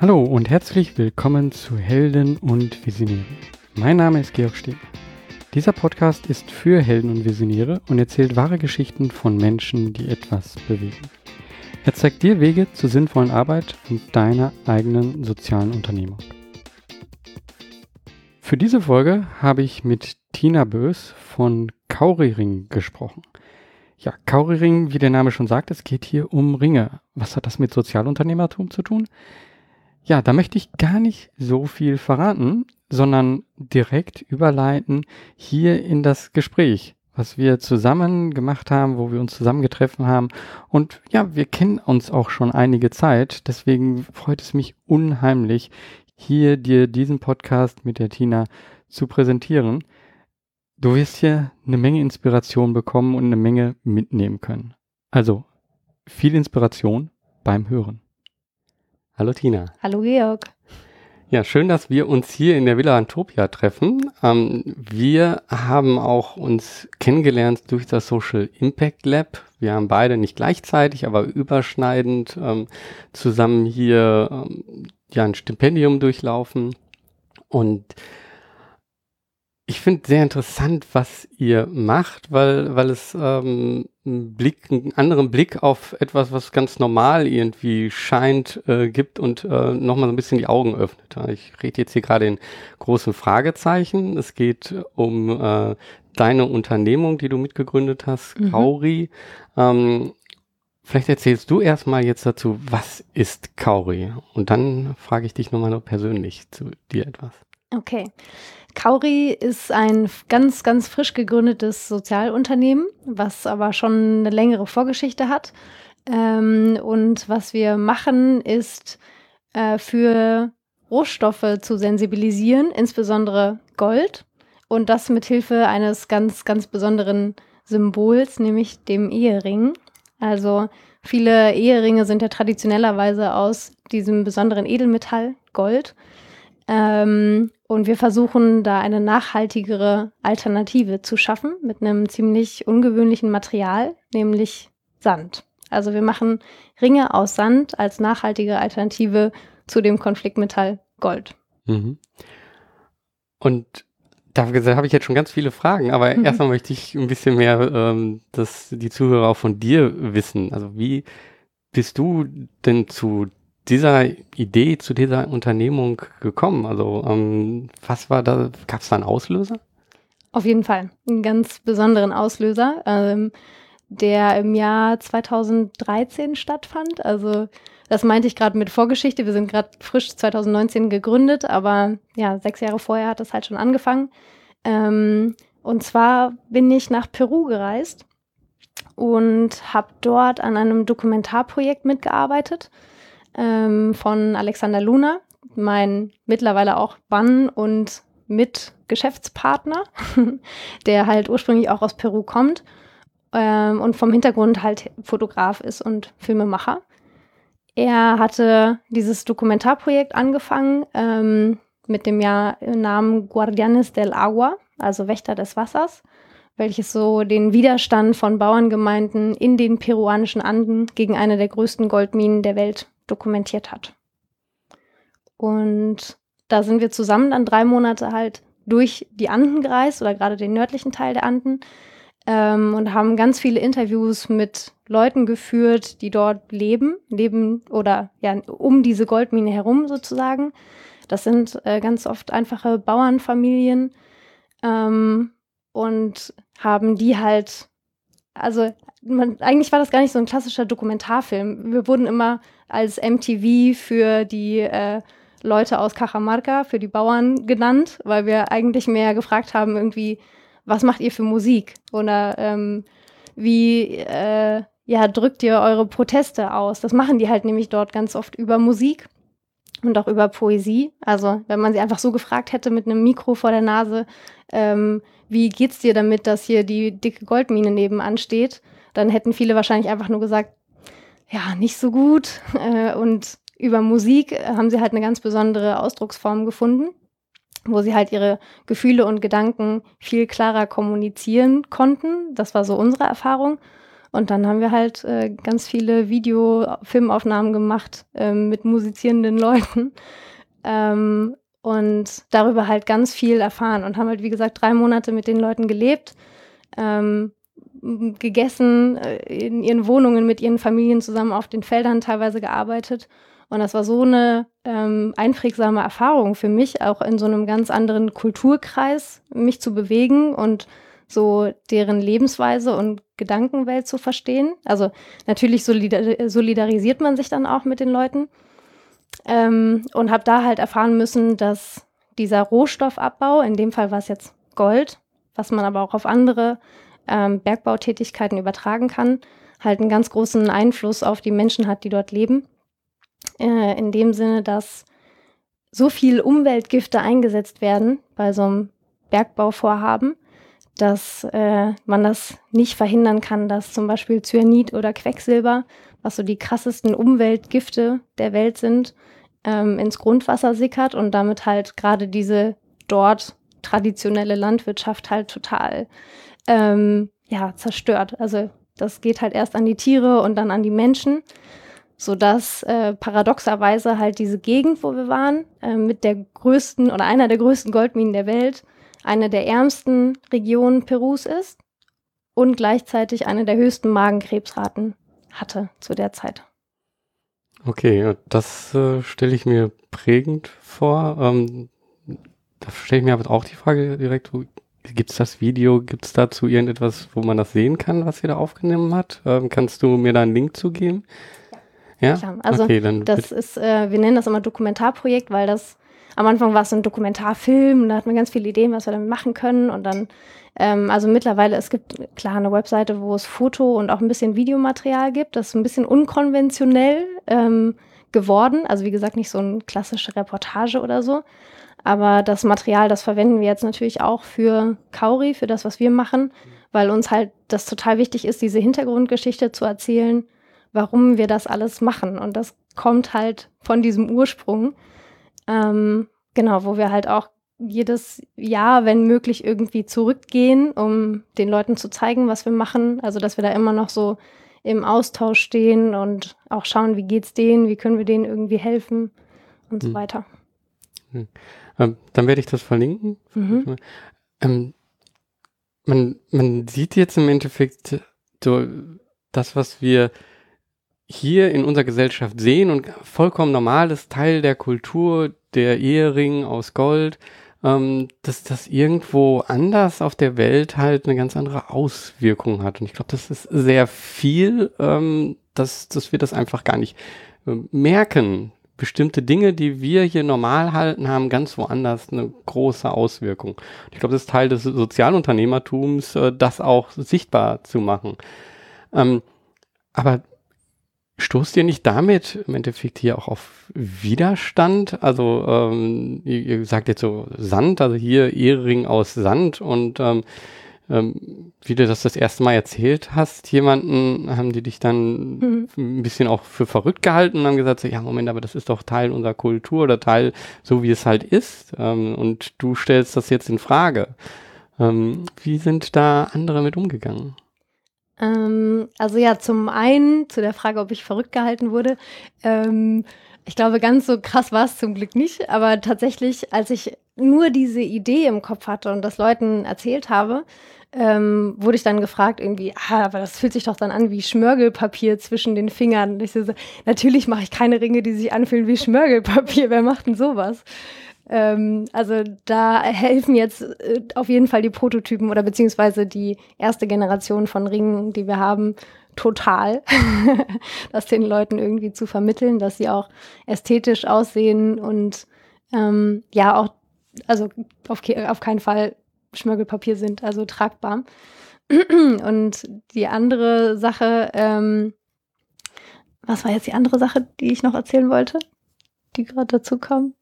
Hallo und herzlich willkommen zu Helden und Visionäre. Mein Name ist Georg Steg. Dieser Podcast ist für Helden und Visionäre und erzählt wahre Geschichten von Menschen, die etwas bewegen. Er zeigt dir Wege zur sinnvollen Arbeit und deiner eigenen sozialen Unternehmung. Für diese Folge habe ich mit Tina Bös von Kauriring gesprochen. Ja, Kauriring, wie der Name schon sagt, es geht hier um Ringe. Was hat das mit Sozialunternehmertum zu tun? Ja, da möchte ich gar nicht so viel verraten, sondern direkt überleiten hier in das Gespräch, was wir zusammen gemacht haben, wo wir uns zusammengetroffen haben. Und ja, wir kennen uns auch schon einige Zeit. Deswegen freut es mich unheimlich, hier dir diesen Podcast mit der Tina zu präsentieren. Du wirst hier eine Menge Inspiration bekommen und eine Menge mitnehmen können. Also viel Inspiration beim Hören. Hallo Tina. Hallo Georg. Ja, schön, dass wir uns hier in der Villa Antopia treffen. Ähm, wir haben auch uns kennengelernt durch das Social Impact Lab. Wir haben beide nicht gleichzeitig, aber überschneidend ähm, zusammen hier ähm, ja ein Stipendium durchlaufen. Und ich finde sehr interessant, was ihr macht, weil, weil es ähm, einen Blick, einen anderen Blick auf etwas, was ganz normal irgendwie scheint, äh, gibt und äh, nochmal so ein bisschen die Augen öffnet. Ich rede jetzt hier gerade in großen Fragezeichen. Es geht um äh, deine Unternehmung, die du mitgegründet hast, mhm. Kauri. Ähm, vielleicht erzählst du erstmal jetzt dazu, was ist Kauri? Und dann frage ich dich nochmal persönlich zu dir etwas. Okay. Kauri ist ein ganz, ganz frisch gegründetes Sozialunternehmen, was aber schon eine längere Vorgeschichte hat. Ähm, und was wir machen, ist äh, für Rohstoffe zu sensibilisieren, insbesondere Gold. Und das mit Hilfe eines ganz, ganz besonderen Symbols, nämlich dem Ehering. Also viele Eheringe sind ja traditionellerweise aus diesem besonderen Edelmetall Gold. Ähm, und wir versuchen da eine nachhaltigere Alternative zu schaffen mit einem ziemlich ungewöhnlichen Material, nämlich Sand. Also wir machen Ringe aus Sand als nachhaltige Alternative zu dem Konfliktmetall Gold. Mhm. Und da habe ich jetzt schon ganz viele Fragen, aber mhm. erstmal möchte ich ein bisschen mehr, ähm, dass die Zuhörer auch von dir wissen. Also wie bist du denn zu dieser Idee, zu dieser Unternehmung gekommen? Also ähm, was war da, gab es da einen Auslöser? Auf jeden Fall, einen ganz besonderen Auslöser, ähm, der im Jahr 2013 stattfand. Also das meinte ich gerade mit Vorgeschichte. Wir sind gerade frisch 2019 gegründet, aber ja, sechs Jahre vorher hat das halt schon angefangen. Ähm, und zwar bin ich nach Peru gereist und habe dort an einem Dokumentarprojekt mitgearbeitet ähm, von Alexander Luna, mein mittlerweile auch Bann und Mitgeschäftspartner, der halt ursprünglich auch aus Peru kommt ähm, und vom Hintergrund halt Fotograf ist und Filmemacher. Er hatte dieses Dokumentarprojekt angefangen ähm, mit dem Jahr, Namen Guardianes del Agua, also Wächter des Wassers, welches so den Widerstand von Bauerngemeinden in den peruanischen Anden gegen eine der größten Goldminen der Welt dokumentiert hat. Und da sind wir zusammen dann drei Monate halt durch die Anden gereist oder gerade den nördlichen Teil der Anden ähm, und haben ganz viele Interviews mit Leuten geführt, die dort leben, leben oder ja um diese Goldmine herum sozusagen. Das sind äh, ganz oft einfache Bauernfamilien ähm, und haben die halt, also man, eigentlich war das gar nicht so ein klassischer Dokumentarfilm. Wir wurden immer als MTV für die äh, Leute aus Cajamarca, für die Bauern genannt, weil wir eigentlich mehr gefragt haben, irgendwie, was macht ihr für Musik? Oder ähm, wie äh, ja, drückt ihr eure Proteste aus? Das machen die halt nämlich dort ganz oft über Musik und auch über Poesie. Also wenn man sie einfach so gefragt hätte mit einem Mikro vor der Nase, ähm, wie geht's dir damit, dass hier die dicke Goldmine nebenan steht, dann hätten viele wahrscheinlich einfach nur gesagt, ja, nicht so gut. Äh, und über Musik äh, haben sie halt eine ganz besondere Ausdrucksform gefunden, wo sie halt ihre Gefühle und Gedanken viel klarer kommunizieren konnten. Das war so unsere Erfahrung. Und dann haben wir halt äh, ganz viele Video-Filmaufnahmen gemacht äh, mit musizierenden Leuten. Ähm, und darüber halt ganz viel erfahren und haben halt, wie gesagt, drei Monate mit den Leuten gelebt, ähm, gegessen, äh, in ihren Wohnungen mit ihren Familien zusammen auf den Feldern teilweise gearbeitet. Und das war so eine ähm, einprägsame Erfahrung für mich, auch in so einem ganz anderen Kulturkreis mich zu bewegen und so deren Lebensweise und Gedankenwelt zu verstehen. Also natürlich solidar solidarisiert man sich dann auch mit den Leuten ähm, und habe da halt erfahren müssen, dass dieser Rohstoffabbau, in dem Fall war es jetzt Gold, was man aber auch auf andere ähm, Bergbautätigkeiten übertragen kann, halt einen ganz großen Einfluss auf die Menschen hat, die dort leben. Äh, in dem Sinne, dass so viel Umweltgifte eingesetzt werden bei so einem Bergbauvorhaben, dass äh, man das nicht verhindern kann, dass zum Beispiel Cyanid oder Quecksilber, was so die krassesten Umweltgifte der Welt sind, ähm, ins Grundwasser sickert und damit halt gerade diese dort traditionelle Landwirtschaft halt total ähm, ja, zerstört. Also das geht halt erst an die Tiere und dann an die Menschen sodass äh, paradoxerweise halt diese Gegend, wo wir waren, äh, mit der größten oder einer der größten Goldminen der Welt, eine der ärmsten Regionen Perus ist und gleichzeitig eine der höchsten Magenkrebsraten hatte zu der Zeit. Okay, das äh, stelle ich mir prägend vor. Ähm, da stelle ich mir aber auch die Frage direkt, gibt es das Video, gibt es dazu irgendetwas, wo man das sehen kann, was ihr da aufgenommen hat? Ähm, kannst du mir da einen Link zugeben? Ja, Klar. also okay, das ist, äh, wir nennen das immer Dokumentarprojekt, weil das am Anfang war es so ein Dokumentarfilm und da hatten wir ganz viele Ideen, was wir damit machen können und dann, ähm, also mittlerweile, es gibt klar eine Webseite, wo es Foto und auch ein bisschen Videomaterial gibt, das ist ein bisschen unkonventionell ähm, geworden, also wie gesagt nicht so eine klassische Reportage oder so, aber das Material, das verwenden wir jetzt natürlich auch für Kauri, für das, was wir machen, weil uns halt das total wichtig ist, diese Hintergrundgeschichte zu erzählen, warum wir das alles machen. Und das kommt halt von diesem Ursprung. Ähm, genau, wo wir halt auch jedes Jahr, wenn möglich, irgendwie zurückgehen, um den Leuten zu zeigen, was wir machen. Also, dass wir da immer noch so im Austausch stehen und auch schauen, wie geht's denen, wie können wir denen irgendwie helfen und hm. so weiter. Hm. Ähm, dann werde ich das verlinken. Mhm. Ähm, man, man sieht jetzt im Endeffekt so das, was wir hier in unserer Gesellschaft sehen und vollkommen normal ist, Teil der Kultur, der Ehering aus Gold, ähm, dass das irgendwo anders auf der Welt halt eine ganz andere Auswirkung hat. Und ich glaube, das ist sehr viel, ähm, dass, dass wir das einfach gar nicht äh, merken. Bestimmte Dinge, die wir hier normal halten, haben ganz woanders eine große Auswirkung. Ich glaube, das ist Teil des Sozialunternehmertums, äh, das auch sichtbar zu machen. Ähm, aber Stoßt ihr nicht damit im Endeffekt hier auch auf Widerstand? Also ähm, ihr, ihr sagt jetzt so Sand, also hier Ehering aus Sand und ähm, ähm, wie du das das erste Mal erzählt hast, jemanden haben die dich dann mhm. ein bisschen auch für verrückt gehalten und haben gesagt, so, ja Moment, aber das ist doch Teil unserer Kultur oder Teil so wie es halt ist ähm, und du stellst das jetzt in Frage. Ähm, wie sind da andere mit umgegangen? Ähm, also ja, zum einen zu der Frage, ob ich verrückt gehalten wurde. Ähm, ich glaube, ganz so krass war es zum Glück nicht, aber tatsächlich, als ich nur diese Idee im Kopf hatte und das Leuten erzählt habe, ähm, wurde ich dann gefragt, irgendwie, ah, aber das fühlt sich doch dann an wie Schmörgelpapier zwischen den Fingern. Und ich so, natürlich mache ich keine Ringe, die sich anfühlen wie Schmörgelpapier. Wer macht denn sowas? Ähm, also da helfen jetzt äh, auf jeden Fall die Prototypen oder beziehungsweise die erste Generation von Ringen, die wir haben, total, das den Leuten irgendwie zu vermitteln, dass sie auch ästhetisch aussehen und ähm, ja auch, also auf, auf keinen Fall Schmörgelpapier sind, also tragbar. und die andere Sache, ähm, was war jetzt die andere Sache, die ich noch erzählen wollte, die gerade dazu kam?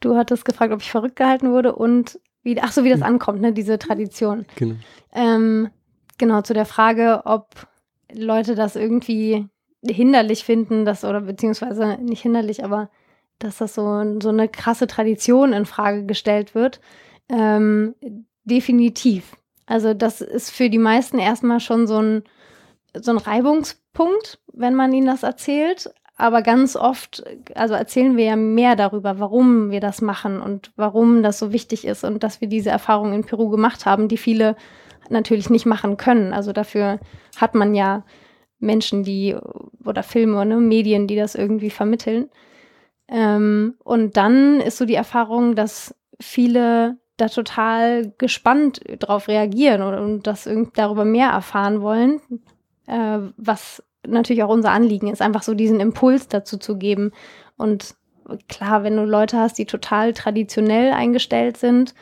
Du hattest gefragt, ob ich verrückt gehalten wurde und wie, ach so, wie das hm. ankommt, ne, diese Tradition. Genau. Ähm, genau, zu der Frage, ob Leute das irgendwie hinderlich finden, dass, oder beziehungsweise nicht hinderlich, aber dass das so, so eine krasse Tradition in Frage gestellt wird. Ähm, definitiv. Also, das ist für die meisten erstmal schon so ein so ein Reibungspunkt, wenn man ihnen das erzählt. Aber ganz oft, also erzählen wir ja mehr darüber, warum wir das machen und warum das so wichtig ist und dass wir diese Erfahrung in Peru gemacht haben, die viele natürlich nicht machen können. Also dafür hat man ja Menschen, die oder Filme, ne, Medien, die das irgendwie vermitteln. Ähm, und dann ist so die Erfahrung, dass viele da total gespannt drauf reagieren und, und das darüber mehr erfahren wollen, äh, was natürlich auch unser Anliegen ist, einfach so diesen Impuls dazu zu geben. Und klar, wenn du Leute hast, die total traditionell eingestellt sind,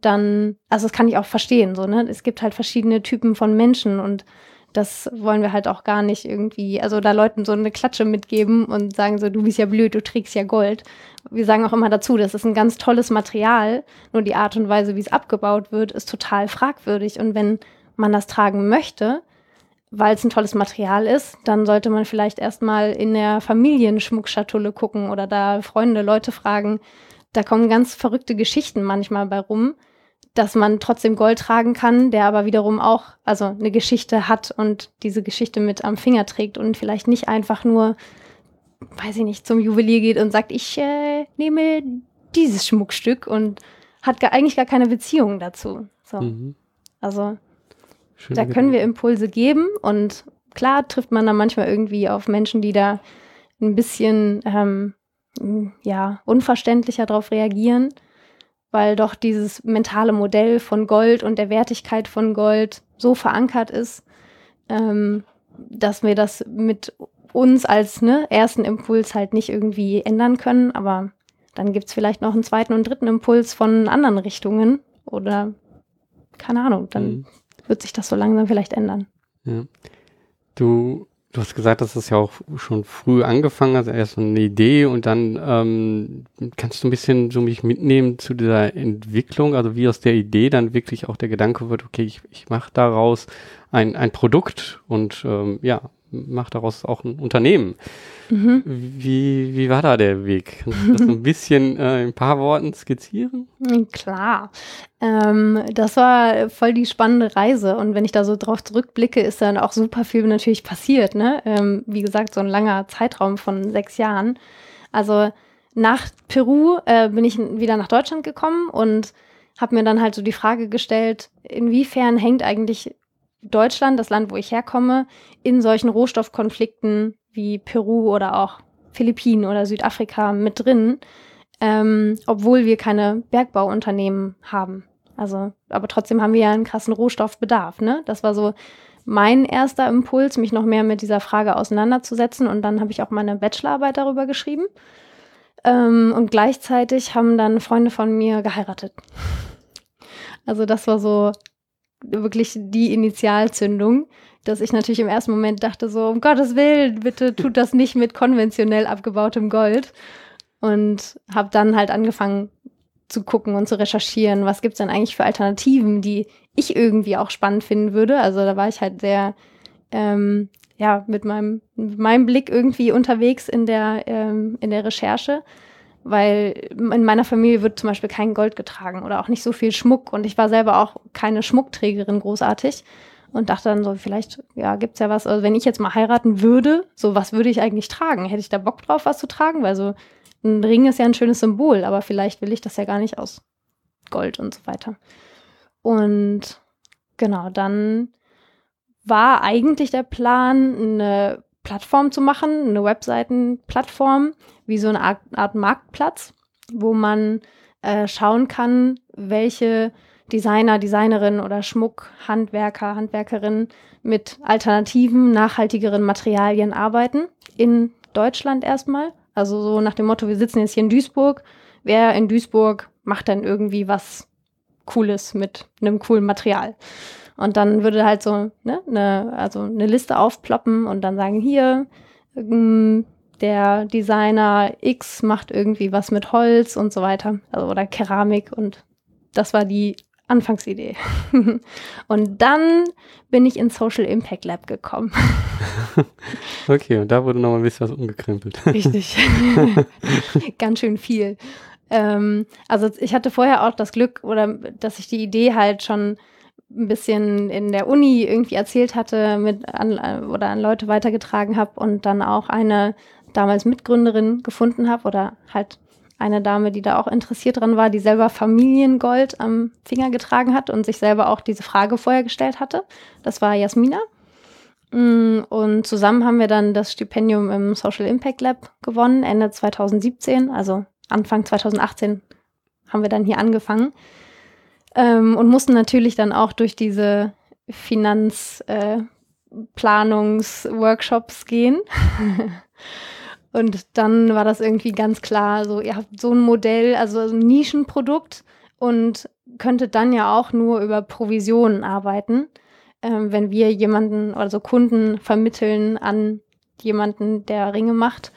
dann, also das kann ich auch verstehen, so, ne? Es gibt halt verschiedene Typen von Menschen und das wollen wir halt auch gar nicht irgendwie, also da Leuten so eine Klatsche mitgeben und sagen so, du bist ja blöd, du trägst ja Gold. Wir sagen auch immer dazu, das ist ein ganz tolles Material, nur die Art und Weise, wie es abgebaut wird, ist total fragwürdig. Und wenn man das tragen möchte, weil es ein tolles Material ist, dann sollte man vielleicht erstmal in der Familienschmuckschatulle gucken oder da Freunde, Leute fragen. Da kommen ganz verrückte Geschichten manchmal bei rum dass man trotzdem Gold tragen kann, der aber wiederum auch also eine Geschichte hat und diese Geschichte mit am Finger trägt und vielleicht nicht einfach nur, weiß ich nicht, zum Juwelier geht und sagt, ich äh, nehme dieses Schmuckstück und hat gar, eigentlich gar keine Beziehung dazu. So. Mhm. Also Schön da können wir Impulse geben und klar trifft man dann manchmal irgendwie auf Menschen, die da ein bisschen ähm, ja unverständlicher darauf reagieren weil doch dieses mentale Modell von Gold und der Wertigkeit von Gold so verankert ist, ähm, dass wir das mit uns als ne, ersten Impuls halt nicht irgendwie ändern können. Aber dann gibt es vielleicht noch einen zweiten und dritten Impuls von anderen Richtungen oder keine Ahnung, dann mhm. wird sich das so langsam vielleicht ändern. Ja. Du Du hast gesagt, dass das ja auch schon früh angefangen hat, erst so eine Idee und dann ähm, kannst du ein bisschen so mich mitnehmen zu dieser Entwicklung, also wie aus der Idee dann wirklich auch der Gedanke wird, okay, ich, ich mache daraus ein, ein Produkt und ähm, ja, mache daraus auch ein Unternehmen. Mhm. Wie, wie war da der Weg? Kannst du das ein bisschen äh, in ein paar Worten skizzieren? Klar. Ähm, das war voll die spannende Reise. Und wenn ich da so drauf zurückblicke, ist dann auch super viel natürlich passiert. Ne? Ähm, wie gesagt, so ein langer Zeitraum von sechs Jahren. Also nach Peru äh, bin ich wieder nach Deutschland gekommen und habe mir dann halt so die Frage gestellt, inwiefern hängt eigentlich Deutschland, das Land, wo ich herkomme, in solchen Rohstoffkonflikten wie Peru oder auch Philippinen oder Südafrika mit drin, ähm, obwohl wir keine Bergbauunternehmen haben. Also, aber trotzdem haben wir ja einen krassen Rohstoffbedarf. Ne? Das war so mein erster Impuls, mich noch mehr mit dieser Frage auseinanderzusetzen. Und dann habe ich auch meine Bachelorarbeit darüber geschrieben. Ähm, und gleichzeitig haben dann Freunde von mir geheiratet. Also das war so wirklich die Initialzündung, dass ich natürlich im ersten Moment dachte so, um Gottes Willen, bitte tut das nicht mit konventionell abgebautem Gold. Und habe dann halt angefangen zu gucken und zu recherchieren, was gibt's denn eigentlich für Alternativen, die ich irgendwie auch spannend finden würde. Also da war ich halt sehr, ähm, ja, mit meinem, mit meinem Blick irgendwie unterwegs in der, ähm, in der Recherche weil in meiner Familie wird zum Beispiel kein Gold getragen oder auch nicht so viel Schmuck und ich war selber auch keine Schmuckträgerin großartig und dachte dann so, vielleicht, ja, gibt's ja was, also wenn ich jetzt mal heiraten würde, so was würde ich eigentlich tragen? Hätte ich da Bock drauf, was zu tragen? Weil so ein Ring ist ja ein schönes Symbol, aber vielleicht will ich das ja gar nicht aus Gold und so weiter. Und genau, dann war eigentlich der Plan, eine Plattform zu machen, eine Webseitenplattform, wie so eine Art, Art Marktplatz, wo man äh, schauen kann, welche Designer, Designerinnen oder Schmuckhandwerker, Handwerkerinnen mit alternativen, nachhaltigeren Materialien arbeiten. In Deutschland erstmal. Also so nach dem Motto, wir sitzen jetzt hier in Duisburg. Wer in Duisburg macht dann irgendwie was Cooles mit einem coolen Material? Und dann würde halt so ne, ne, also eine Liste aufploppen und dann sagen, hier, ähm, der Designer X macht irgendwie was mit Holz und so weiter. Also, oder Keramik und das war die Anfangsidee. und dann bin ich ins Social Impact Lab gekommen. okay, und da wurde noch mal ein bisschen was umgekrempelt. Richtig. Ganz schön viel. Ähm, also ich hatte vorher auch das Glück, oder dass ich die Idee halt schon ein bisschen in der Uni irgendwie erzählt hatte mit an, oder an Leute weitergetragen habe und dann auch eine damals Mitgründerin gefunden habe oder halt eine Dame, die da auch interessiert dran war, die selber Familiengold am Finger getragen hat und sich selber auch diese Frage vorher gestellt hatte. Das war Jasmina. Mm, und zusammen haben wir dann das Stipendium im Social Impact Lab gewonnen, Ende 2017, also Anfang 2018 haben wir dann hier angefangen ähm, und mussten natürlich dann auch durch diese Finanzplanungsworkshops äh, gehen. und dann war das irgendwie ganz klar, so ihr habt so ein Modell, also ein Nischenprodukt und könntet dann ja auch nur über Provisionen arbeiten ähm, wenn wir jemanden, also Kunden vermitteln an jemanden, der Ringe macht,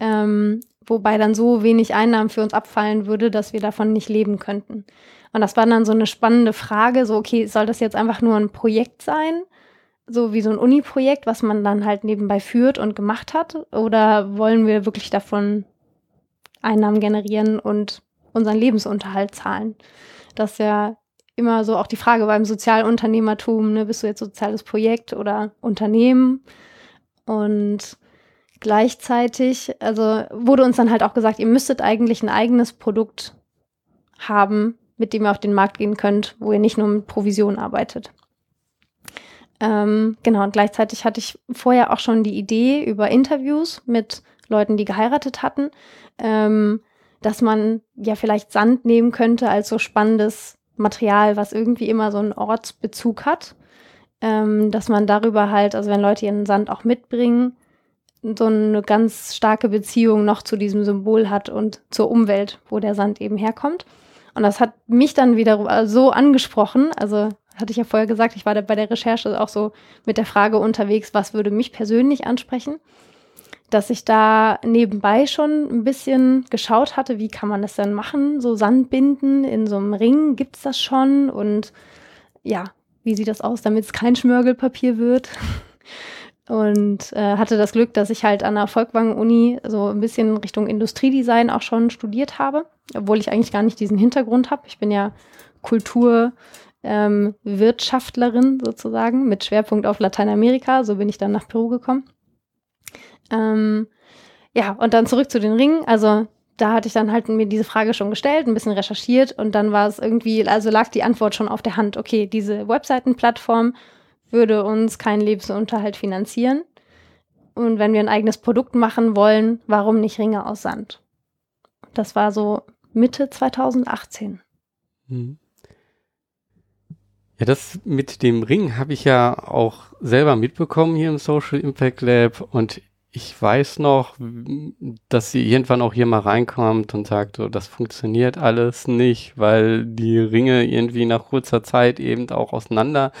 ähm, wobei dann so wenig Einnahmen für uns abfallen würde, dass wir davon nicht leben könnten. Und das war dann so eine spannende Frage, so, okay, soll das jetzt einfach nur ein Projekt sein? So wie so ein Uni-Projekt, was man dann halt nebenbei führt und gemacht hat? Oder wollen wir wirklich davon Einnahmen generieren und unseren Lebensunterhalt zahlen? Das ja immer so auch die Frage beim Sozialunternehmertum, ne, bist du jetzt soziales Projekt oder Unternehmen? Und gleichzeitig, also wurde uns dann halt auch gesagt, ihr müsstet eigentlich ein eigenes Produkt haben, mit dem ihr auf den Markt gehen könnt, wo ihr nicht nur mit Provision arbeitet. Ähm, genau, und gleichzeitig hatte ich vorher auch schon die Idee über Interviews mit Leuten, die geheiratet hatten, ähm, dass man ja vielleicht Sand nehmen könnte als so spannendes Material, was irgendwie immer so einen Ortsbezug hat, ähm, dass man darüber halt, also wenn Leute ihren Sand auch mitbringen, so eine ganz starke Beziehung noch zu diesem Symbol hat und zur Umwelt, wo der Sand eben herkommt. Und das hat mich dann wieder so angesprochen. Also hatte ich ja vorher gesagt, ich war da bei der Recherche auch so mit der Frage unterwegs, was würde mich persönlich ansprechen dass ich da nebenbei schon ein bisschen geschaut hatte, wie kann man das denn machen, so Sandbinden in so einem Ring, gibt es das schon und ja, wie sieht das aus, damit es kein Schmörgelpapier wird. Und äh, hatte das Glück, dass ich halt an der Volkwang-Uni so ein bisschen Richtung Industriedesign auch schon studiert habe, obwohl ich eigentlich gar nicht diesen Hintergrund habe. Ich bin ja Kulturwirtschaftlerin ähm, sozusagen mit Schwerpunkt auf Lateinamerika. So bin ich dann nach Peru gekommen. Ähm, ja, und dann zurück zu den Ringen. Also da hatte ich dann halt mir diese Frage schon gestellt, ein bisschen recherchiert und dann war es irgendwie, also lag die Antwort schon auf der Hand. Okay, diese Webseitenplattform würde uns keinen Lebensunterhalt finanzieren. Und wenn wir ein eigenes Produkt machen wollen, warum nicht Ringe aus Sand? Das war so Mitte 2018. Mhm. Ja, das mit dem Ring habe ich ja auch selber mitbekommen hier im Social Impact Lab und ich weiß noch, dass sie irgendwann auch hier mal reinkommt und sagt, so, das funktioniert alles nicht, weil die Ringe irgendwie nach kurzer Zeit eben auch auseinander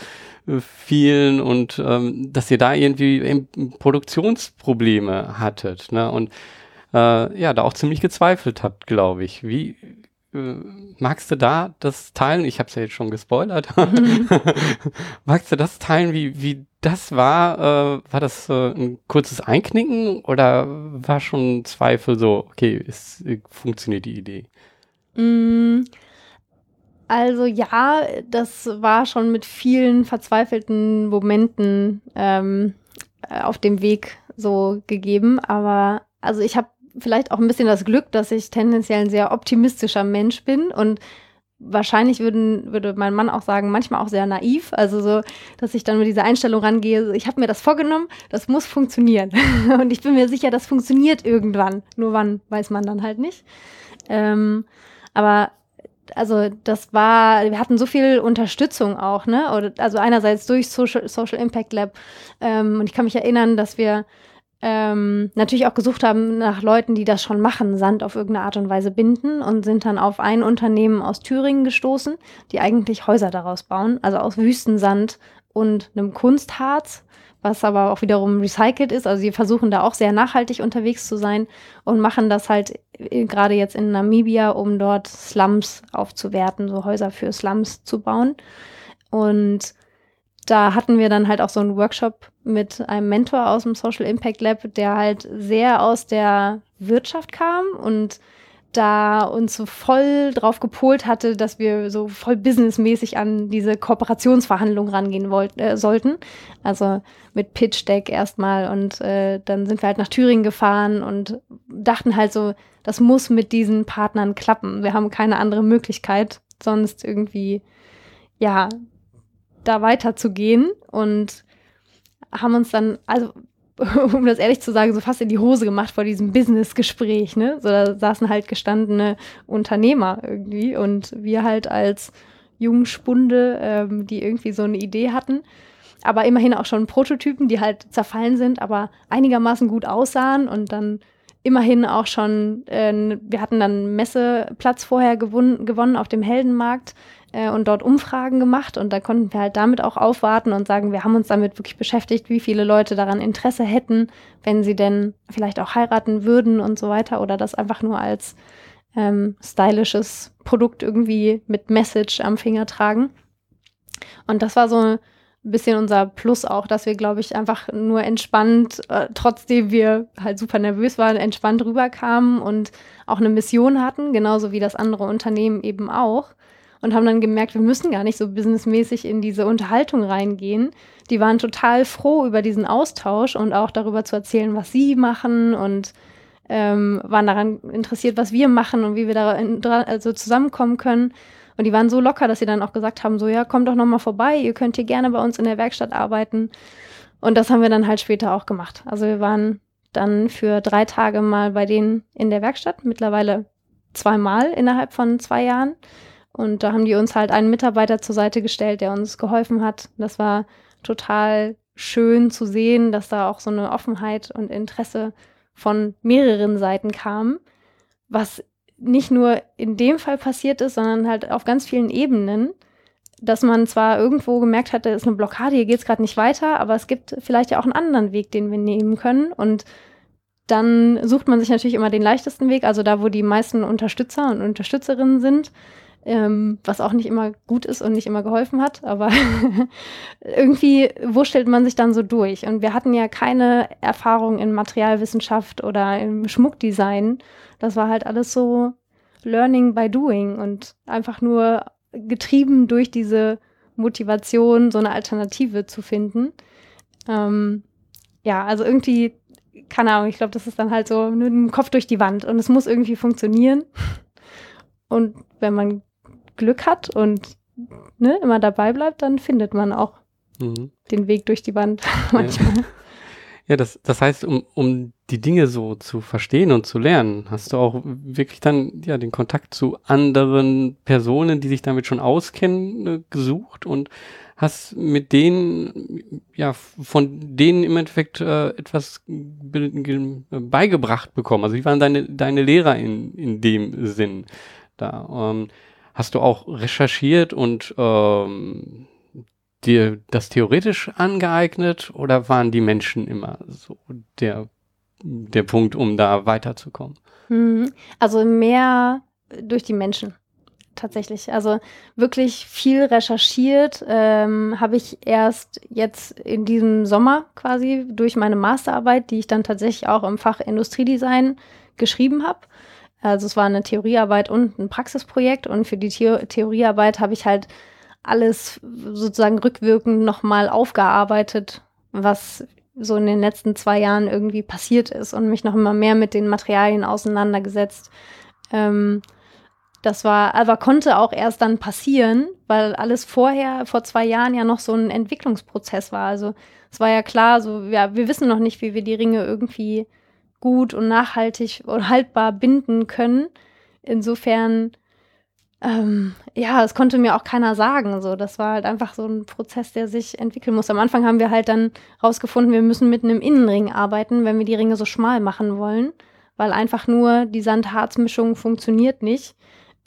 äh, fielen und ähm, dass ihr da irgendwie Produktionsprobleme hattet. Ne? Und äh, ja, da auch ziemlich gezweifelt habt, glaube ich. Wie, äh, magst du da das teilen? Ich habe es ja jetzt schon gespoilert. Mhm. magst du das teilen, wie, wie das war? Äh, war das äh, ein kurzes Einknicken oder war schon Zweifel so, okay, es äh, funktioniert die Idee? Mm, also ja, das war schon mit vielen verzweifelten Momenten ähm, äh, auf dem Weg so gegeben, aber also ich habe vielleicht auch ein bisschen das Glück, dass ich tendenziell ein sehr optimistischer Mensch bin und wahrscheinlich würden, würde mein Mann auch sagen, manchmal auch sehr naiv. Also so, dass ich dann mit dieser Einstellung rangehe, ich habe mir das vorgenommen, das muss funktionieren. und ich bin mir sicher, das funktioniert irgendwann. Nur wann, weiß man dann halt nicht. Ähm, aber also das war, wir hatten so viel Unterstützung auch, ne? Also einerseits durch Social, Social Impact Lab. Ähm, und ich kann mich erinnern, dass wir ähm, natürlich auch gesucht haben nach Leuten, die das schon machen, Sand auf irgendeine Art und Weise binden und sind dann auf ein Unternehmen aus Thüringen gestoßen, die eigentlich Häuser daraus bauen, also aus Wüstensand und einem Kunstharz, was aber auch wiederum recycelt ist. Also sie versuchen da auch sehr nachhaltig unterwegs zu sein und machen das halt äh, gerade jetzt in Namibia, um dort Slums aufzuwerten, so Häuser für Slums zu bauen. Und da hatten wir dann halt auch so einen Workshop mit einem Mentor aus dem Social Impact Lab, der halt sehr aus der Wirtschaft kam und da uns so voll drauf gepolt hatte, dass wir so voll businessmäßig an diese Kooperationsverhandlungen rangehen wollten, äh, sollten. Also mit Pitch Deck erstmal und äh, dann sind wir halt nach Thüringen gefahren und dachten halt so, das muss mit diesen Partnern klappen. Wir haben keine andere Möglichkeit, sonst irgendwie, ja, da weiterzugehen und haben uns dann, also um das ehrlich zu sagen, so fast in die Hose gemacht vor diesem Business-Gespräch, ne? So, da saßen halt gestandene Unternehmer irgendwie und wir halt als Jungspunde, ähm, die irgendwie so eine Idee hatten, aber immerhin auch schon Prototypen, die halt zerfallen sind, aber einigermaßen gut aussahen und dann immerhin auch schon, äh, wir hatten dann Messeplatz vorher gewonnen, gewonnen auf dem Heldenmarkt äh, und dort Umfragen gemacht und da konnten wir halt damit auch aufwarten und sagen, wir haben uns damit wirklich beschäftigt, wie viele Leute daran Interesse hätten, wenn sie denn vielleicht auch heiraten würden und so weiter oder das einfach nur als ähm, stylisches Produkt irgendwie mit Message am Finger tragen. Und das war so ein bisschen unser Plus auch, dass wir, glaube ich, einfach nur entspannt, äh, trotzdem wir halt super nervös waren, entspannt rüberkamen und auch eine Mission hatten, genauso wie das andere Unternehmen eben auch und haben dann gemerkt, wir müssen gar nicht so businessmäßig in diese Unterhaltung reingehen. Die waren total froh über diesen Austausch und auch darüber zu erzählen, was sie machen und ähm, waren daran interessiert, was wir machen und wie wir da also zusammenkommen können. Und die waren so locker, dass sie dann auch gesagt haben, so ja, kommt doch noch mal vorbei, ihr könnt hier gerne bei uns in der Werkstatt arbeiten. Und das haben wir dann halt später auch gemacht. Also wir waren dann für drei Tage mal bei denen in der Werkstatt, mittlerweile zweimal innerhalb von zwei Jahren. Und da haben die uns halt einen Mitarbeiter zur Seite gestellt, der uns geholfen hat. Das war total schön zu sehen, dass da auch so eine Offenheit und Interesse von mehreren Seiten kam, was nicht nur in dem Fall passiert ist, sondern halt auf ganz vielen Ebenen, dass man zwar irgendwo gemerkt hat, da ist eine Blockade, hier geht es gerade nicht weiter, aber es gibt vielleicht ja auch einen anderen Weg, den wir nehmen können. Und dann sucht man sich natürlich immer den leichtesten Weg, also da, wo die meisten Unterstützer und Unterstützerinnen sind ähm, was auch nicht immer gut ist und nicht immer geholfen hat, aber irgendwie wurschtelt man sich dann so durch. Und wir hatten ja keine Erfahrung in Materialwissenschaft oder im Schmuckdesign. Das war halt alles so Learning by Doing und einfach nur getrieben durch diese Motivation, so eine Alternative zu finden. Ähm, ja, also irgendwie, keine Ahnung, ich glaube, das ist dann halt so mit dem Kopf durch die Wand und es muss irgendwie funktionieren. Und wenn man Glück hat und ne, immer dabei bleibt, dann findet man auch mhm. den Weg durch die Wand manchmal. Ja, das, das heißt, um, um die Dinge so zu verstehen und zu lernen, hast du auch wirklich dann ja den Kontakt zu anderen Personen, die sich damit schon auskennen, äh, gesucht und hast mit denen, ja, von denen im Endeffekt äh, etwas beigebracht bekommen. Also wie waren deine, deine Lehrer in, in dem Sinn da? Ähm, Hast du auch recherchiert und ähm, dir das theoretisch angeeignet oder waren die Menschen immer so der, der Punkt, um da weiterzukommen? Mhm. Also mehr durch die Menschen tatsächlich. Also wirklich viel recherchiert ähm, habe ich erst jetzt in diesem Sommer quasi durch meine Masterarbeit, die ich dann tatsächlich auch im Fach Industriedesign geschrieben habe. Also es war eine Theoriearbeit und ein Praxisprojekt und für die The Theoriearbeit habe ich halt alles sozusagen rückwirkend nochmal aufgearbeitet, was so in den letzten zwei Jahren irgendwie passiert ist und mich noch immer mehr mit den Materialien auseinandergesetzt. Ähm, das war, aber konnte auch erst dann passieren, weil alles vorher, vor zwei Jahren ja noch so ein Entwicklungsprozess war. Also es war ja klar, so, ja, wir wissen noch nicht, wie wir die Ringe irgendwie gut und nachhaltig und haltbar binden können. Insofern, ähm, ja, das konnte mir auch keiner sagen. So, das war halt einfach so ein Prozess, der sich entwickeln muss. Am Anfang haben wir halt dann rausgefunden, wir müssen mit einem Innenring arbeiten, wenn wir die Ringe so schmal machen wollen, weil einfach nur die Sand-Harz-Mischung funktioniert nicht.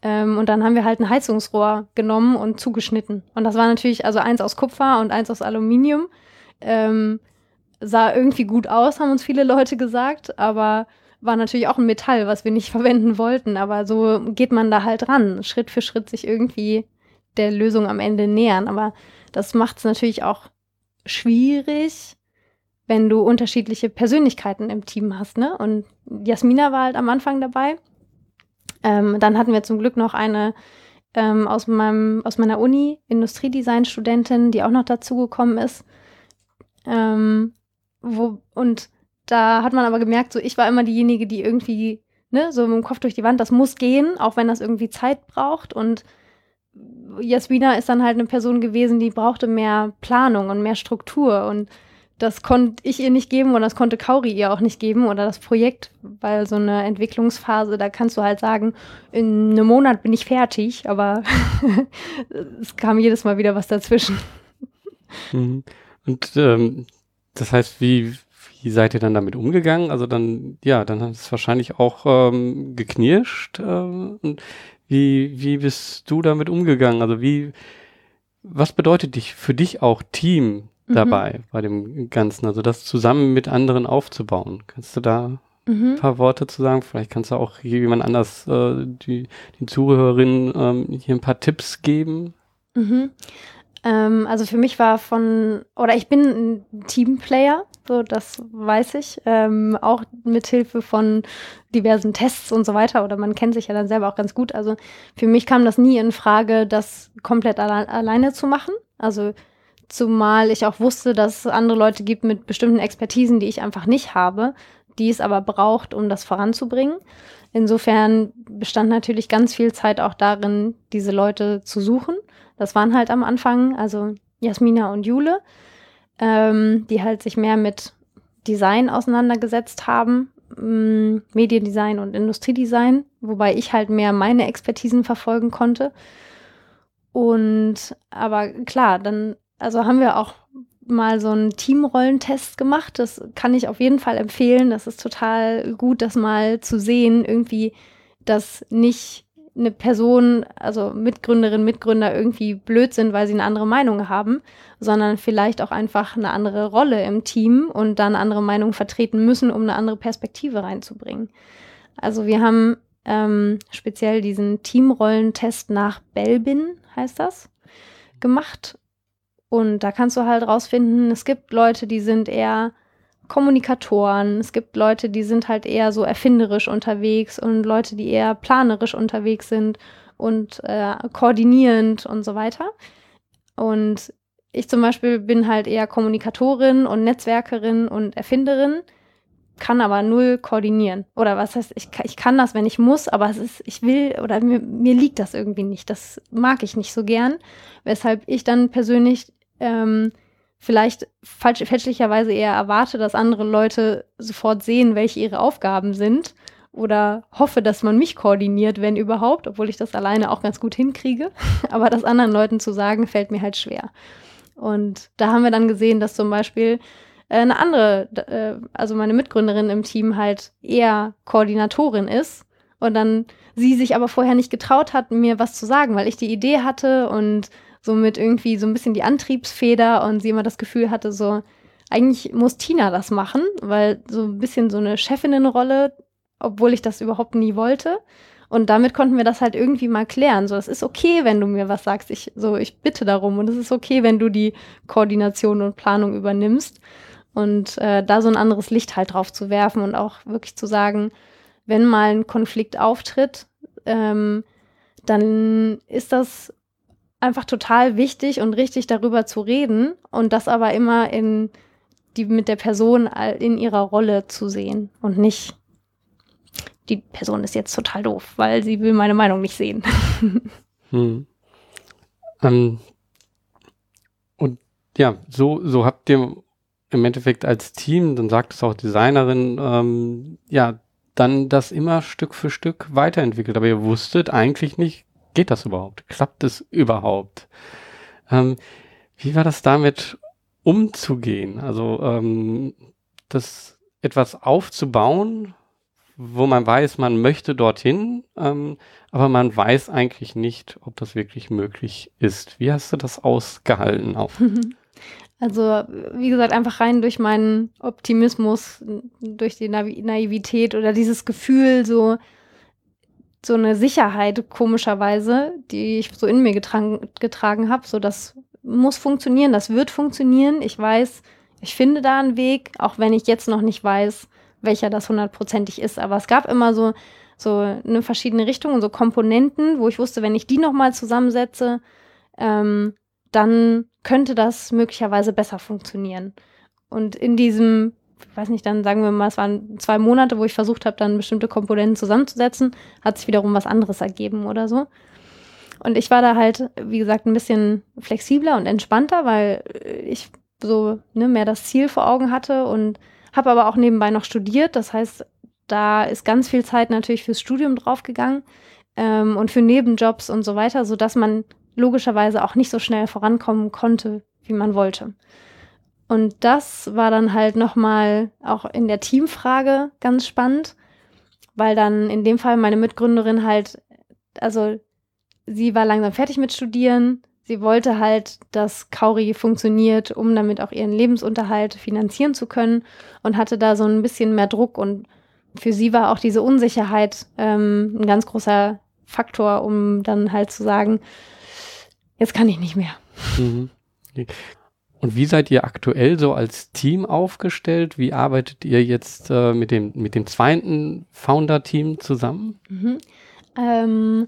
Ähm, und dann haben wir halt ein Heizungsrohr genommen und zugeschnitten. Und das war natürlich also eins aus Kupfer und eins aus Aluminium. Ähm, sah irgendwie gut aus, haben uns viele Leute gesagt, aber war natürlich auch ein Metall, was wir nicht verwenden wollten. Aber so geht man da halt ran, Schritt für Schritt sich irgendwie der Lösung am Ende nähern. Aber das macht es natürlich auch schwierig, wenn du unterschiedliche Persönlichkeiten im Team hast. Ne? Und Jasmina war halt am Anfang dabei. Ähm, dann hatten wir zum Glück noch eine ähm, aus, meinem, aus meiner Uni, Industriedesign-Studentin, die auch noch dazugekommen ist. Ähm, wo, und da hat man aber gemerkt, so ich war immer diejenige, die irgendwie, ne, so mit dem Kopf durch die Wand, das muss gehen, auch wenn das irgendwie Zeit braucht. Und Jasmina ist dann halt eine Person gewesen, die brauchte mehr Planung und mehr Struktur. Und das konnte ich ihr nicht geben und das konnte Kauri ihr auch nicht geben oder das Projekt, weil so eine Entwicklungsphase, da kannst du halt sagen, in einem Monat bin ich fertig, aber es kam jedes Mal wieder was dazwischen. Mhm. Und ähm, das heißt, wie, wie seid ihr dann damit umgegangen? Also dann, ja, dann hat es wahrscheinlich auch ähm, geknirscht. Äh, und wie, wie bist du damit umgegangen? Also wie, was bedeutet dich für dich auch Team mhm. dabei mhm. bei dem Ganzen? Also das zusammen mit anderen aufzubauen. Kannst du da mhm. ein paar Worte zu sagen? Vielleicht kannst du auch jemand anders äh, die, den Zuhörerinnen ähm, hier ein paar Tipps geben. Mhm. Ähm, also für mich war von, oder ich bin ein Teamplayer, so das weiß ich, ähm, auch mit Hilfe von diversen Tests und so weiter, oder man kennt sich ja dann selber auch ganz gut. Also für mich kam das nie in Frage, das komplett alle alleine zu machen. Also zumal ich auch wusste, dass es andere Leute gibt mit bestimmten Expertisen, die ich einfach nicht habe, die es aber braucht, um das voranzubringen. Insofern bestand natürlich ganz viel Zeit auch darin, diese Leute zu suchen das waren halt am Anfang, also Jasmina und Jule, ähm, die halt sich mehr mit Design auseinandergesetzt haben, ähm, Mediendesign und Industriedesign, wobei ich halt mehr meine Expertisen verfolgen konnte. Und aber klar, dann, also haben wir auch mal so einen Teamrollentest gemacht. Das kann ich auf jeden Fall empfehlen. Das ist total gut, das mal zu sehen, irgendwie, dass nicht eine Person, also Mitgründerin, Mitgründer irgendwie blöd sind, weil sie eine andere Meinung haben, sondern vielleicht auch einfach eine andere Rolle im Team und dann andere Meinungen vertreten müssen, um eine andere Perspektive reinzubringen. Also wir haben ähm, speziell diesen Teamrollentest nach Belbin, heißt das, gemacht. Und da kannst du halt rausfinden, es gibt Leute, die sind eher Kommunikatoren, es gibt Leute, die sind halt eher so erfinderisch unterwegs und Leute, die eher planerisch unterwegs sind und äh, koordinierend und so weiter. Und ich zum Beispiel bin halt eher Kommunikatorin und Netzwerkerin und Erfinderin, kann aber null koordinieren. Oder was heißt, ich, ich kann das, wenn ich muss, aber es ist, ich will oder mir, mir liegt das irgendwie nicht. Das mag ich nicht so gern. Weshalb ich dann persönlich ähm, vielleicht falsch, fälschlicherweise eher erwarte, dass andere Leute sofort sehen, welche ihre Aufgaben sind oder hoffe, dass man mich koordiniert, wenn überhaupt, obwohl ich das alleine auch ganz gut hinkriege. Aber das anderen Leuten zu sagen, fällt mir halt schwer. Und da haben wir dann gesehen, dass zum Beispiel äh, eine andere, äh, also meine Mitgründerin im Team halt eher Koordinatorin ist und dann sie sich aber vorher nicht getraut hat, mir was zu sagen, weil ich die Idee hatte und somit irgendwie so ein bisschen die Antriebsfeder und sie immer das Gefühl hatte, so, eigentlich muss Tina das machen, weil so ein bisschen so eine Chefinnenrolle, obwohl ich das überhaupt nie wollte. Und damit konnten wir das halt irgendwie mal klären. So, es ist okay, wenn du mir was sagst. Ich, so, ich bitte darum. Und es ist okay, wenn du die Koordination und Planung übernimmst. Und äh, da so ein anderes Licht halt drauf zu werfen und auch wirklich zu sagen, wenn mal ein Konflikt auftritt, ähm, dann ist das einfach total wichtig und richtig darüber zu reden und das aber immer in die mit der Person in ihrer Rolle zu sehen und nicht die Person ist jetzt total doof, weil sie will meine Meinung nicht sehen. hm. ähm, und ja, so, so habt ihr im Endeffekt als Team, dann sagt es auch Designerin, ähm, ja, dann das immer Stück für Stück weiterentwickelt. Aber ihr wusstet eigentlich nicht geht das überhaupt? Klappt es überhaupt? Ähm, wie war das damit umzugehen? Also ähm, das etwas aufzubauen, wo man weiß, man möchte dorthin, ähm, aber man weiß eigentlich nicht, ob das wirklich möglich ist. Wie hast du das ausgehalten auch? Also, wie gesagt, einfach rein durch meinen Optimismus, durch die Naivität oder dieses Gefühl, so, so eine Sicherheit, komischerweise, die ich so in mir getragen, getragen habe. So, das muss funktionieren, das wird funktionieren. Ich weiß, ich finde da einen Weg, auch wenn ich jetzt noch nicht weiß, welcher das hundertprozentig ist. Aber es gab immer so, so eine verschiedene Richtung und so Komponenten, wo ich wusste, wenn ich die nochmal zusammensetze, ähm, dann könnte das möglicherweise besser funktionieren. Und in diesem, weiß nicht, dann sagen wir mal, es waren zwei Monate, wo ich versucht habe, dann bestimmte Komponenten zusammenzusetzen, hat sich wiederum was anderes ergeben oder so. Und ich war da halt, wie gesagt, ein bisschen flexibler und entspannter, weil ich so ne, mehr das Ziel vor Augen hatte und habe aber auch nebenbei noch studiert. Das heißt, da ist ganz viel Zeit natürlich fürs Studium draufgegangen ähm, und für Nebenjobs und so weiter, sodass man logischerweise auch nicht so schnell vorankommen konnte, wie man wollte. Und das war dann halt nochmal auch in der Teamfrage ganz spannend, weil dann in dem Fall meine Mitgründerin halt, also sie war langsam fertig mit Studieren, sie wollte halt, dass Kauri funktioniert, um damit auch ihren Lebensunterhalt finanzieren zu können und hatte da so ein bisschen mehr Druck und für sie war auch diese Unsicherheit ähm, ein ganz großer Faktor, um dann halt zu sagen, jetzt kann ich nicht mehr. Mhm. Und wie seid ihr aktuell so als Team aufgestellt? Wie arbeitet ihr jetzt äh, mit, dem, mit dem zweiten Founder-Team zusammen? Mhm. Ähm,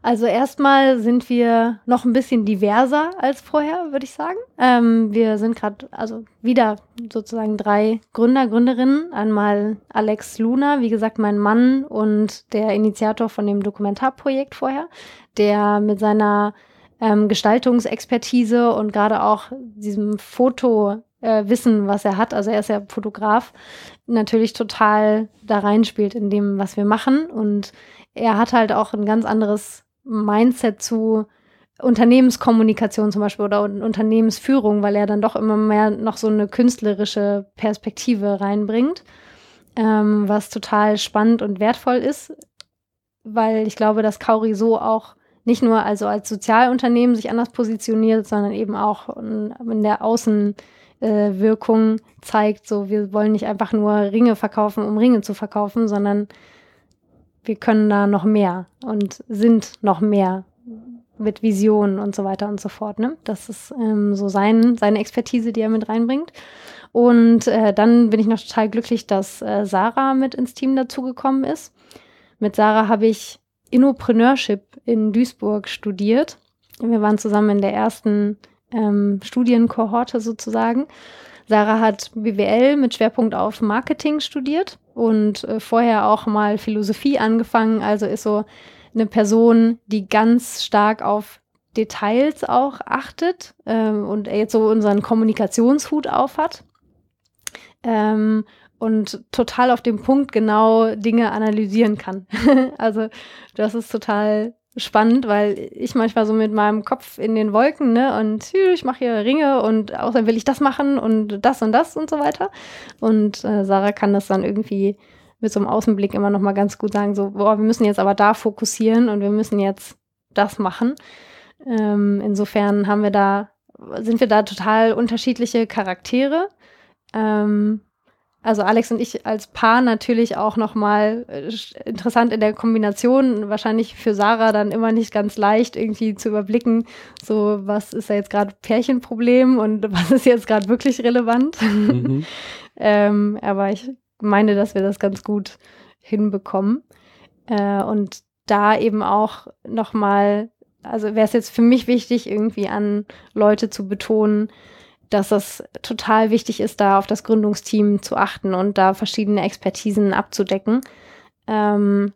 also erstmal sind wir noch ein bisschen diverser als vorher, würde ich sagen. Ähm, wir sind gerade, also wieder sozusagen drei Gründer, Gründerinnen. Einmal Alex Luna, wie gesagt, mein Mann und der Initiator von dem Dokumentarprojekt vorher, der mit seiner ähm, Gestaltungsexpertise und gerade auch diesem Fotowissen, äh, was er hat, also er ist ja Fotograf, natürlich total da reinspielt in dem, was wir machen. Und er hat halt auch ein ganz anderes Mindset zu Unternehmenskommunikation zum Beispiel oder Unternehmensführung, weil er dann doch immer mehr noch so eine künstlerische Perspektive reinbringt, ähm, was total spannend und wertvoll ist, weil ich glaube, dass Kauri so auch nicht nur also als Sozialunternehmen sich anders positioniert, sondern eben auch in der Außenwirkung äh, zeigt, so wir wollen nicht einfach nur Ringe verkaufen, um Ringe zu verkaufen, sondern wir können da noch mehr und sind noch mehr mit Visionen und so weiter und so fort. Ne? Das ist ähm, so sein, seine Expertise, die er mit reinbringt. Und äh, dann bin ich noch total glücklich, dass äh, Sarah mit ins Team dazugekommen ist. Mit Sarah habe ich Innopreneurship in Duisburg studiert. Wir waren zusammen in der ersten ähm, Studienkohorte sozusagen. Sarah hat BWL mit Schwerpunkt auf Marketing studiert und äh, vorher auch mal Philosophie angefangen. Also ist so eine Person, die ganz stark auf Details auch achtet ähm, und jetzt so unseren Kommunikationshut aufhat. Ähm, und total auf dem Punkt genau Dinge analysieren kann. also das ist total spannend, weil ich manchmal so mit meinem Kopf in den Wolken, ne, und ich mache hier Ringe und außerdem will ich das machen und das und das und so weiter. Und äh, Sarah kann das dann irgendwie mit so einem Außenblick immer noch mal ganz gut sagen, so, boah, wir müssen jetzt aber da fokussieren und wir müssen jetzt das machen. Ähm, insofern haben wir da, sind wir da total unterschiedliche Charaktere. Ähm, also Alex und ich als Paar natürlich auch nochmal äh, interessant in der Kombination, wahrscheinlich für Sarah dann immer nicht ganz leicht irgendwie zu überblicken, so was ist da jetzt gerade Pärchenproblem und was ist jetzt gerade wirklich relevant. Mhm. ähm, aber ich meine, dass wir das ganz gut hinbekommen. Äh, und da eben auch nochmal, also wäre es jetzt für mich wichtig, irgendwie an Leute zu betonen, dass es total wichtig ist, da auf das Gründungsteam zu achten und da verschiedene Expertisen abzudecken. Ähm,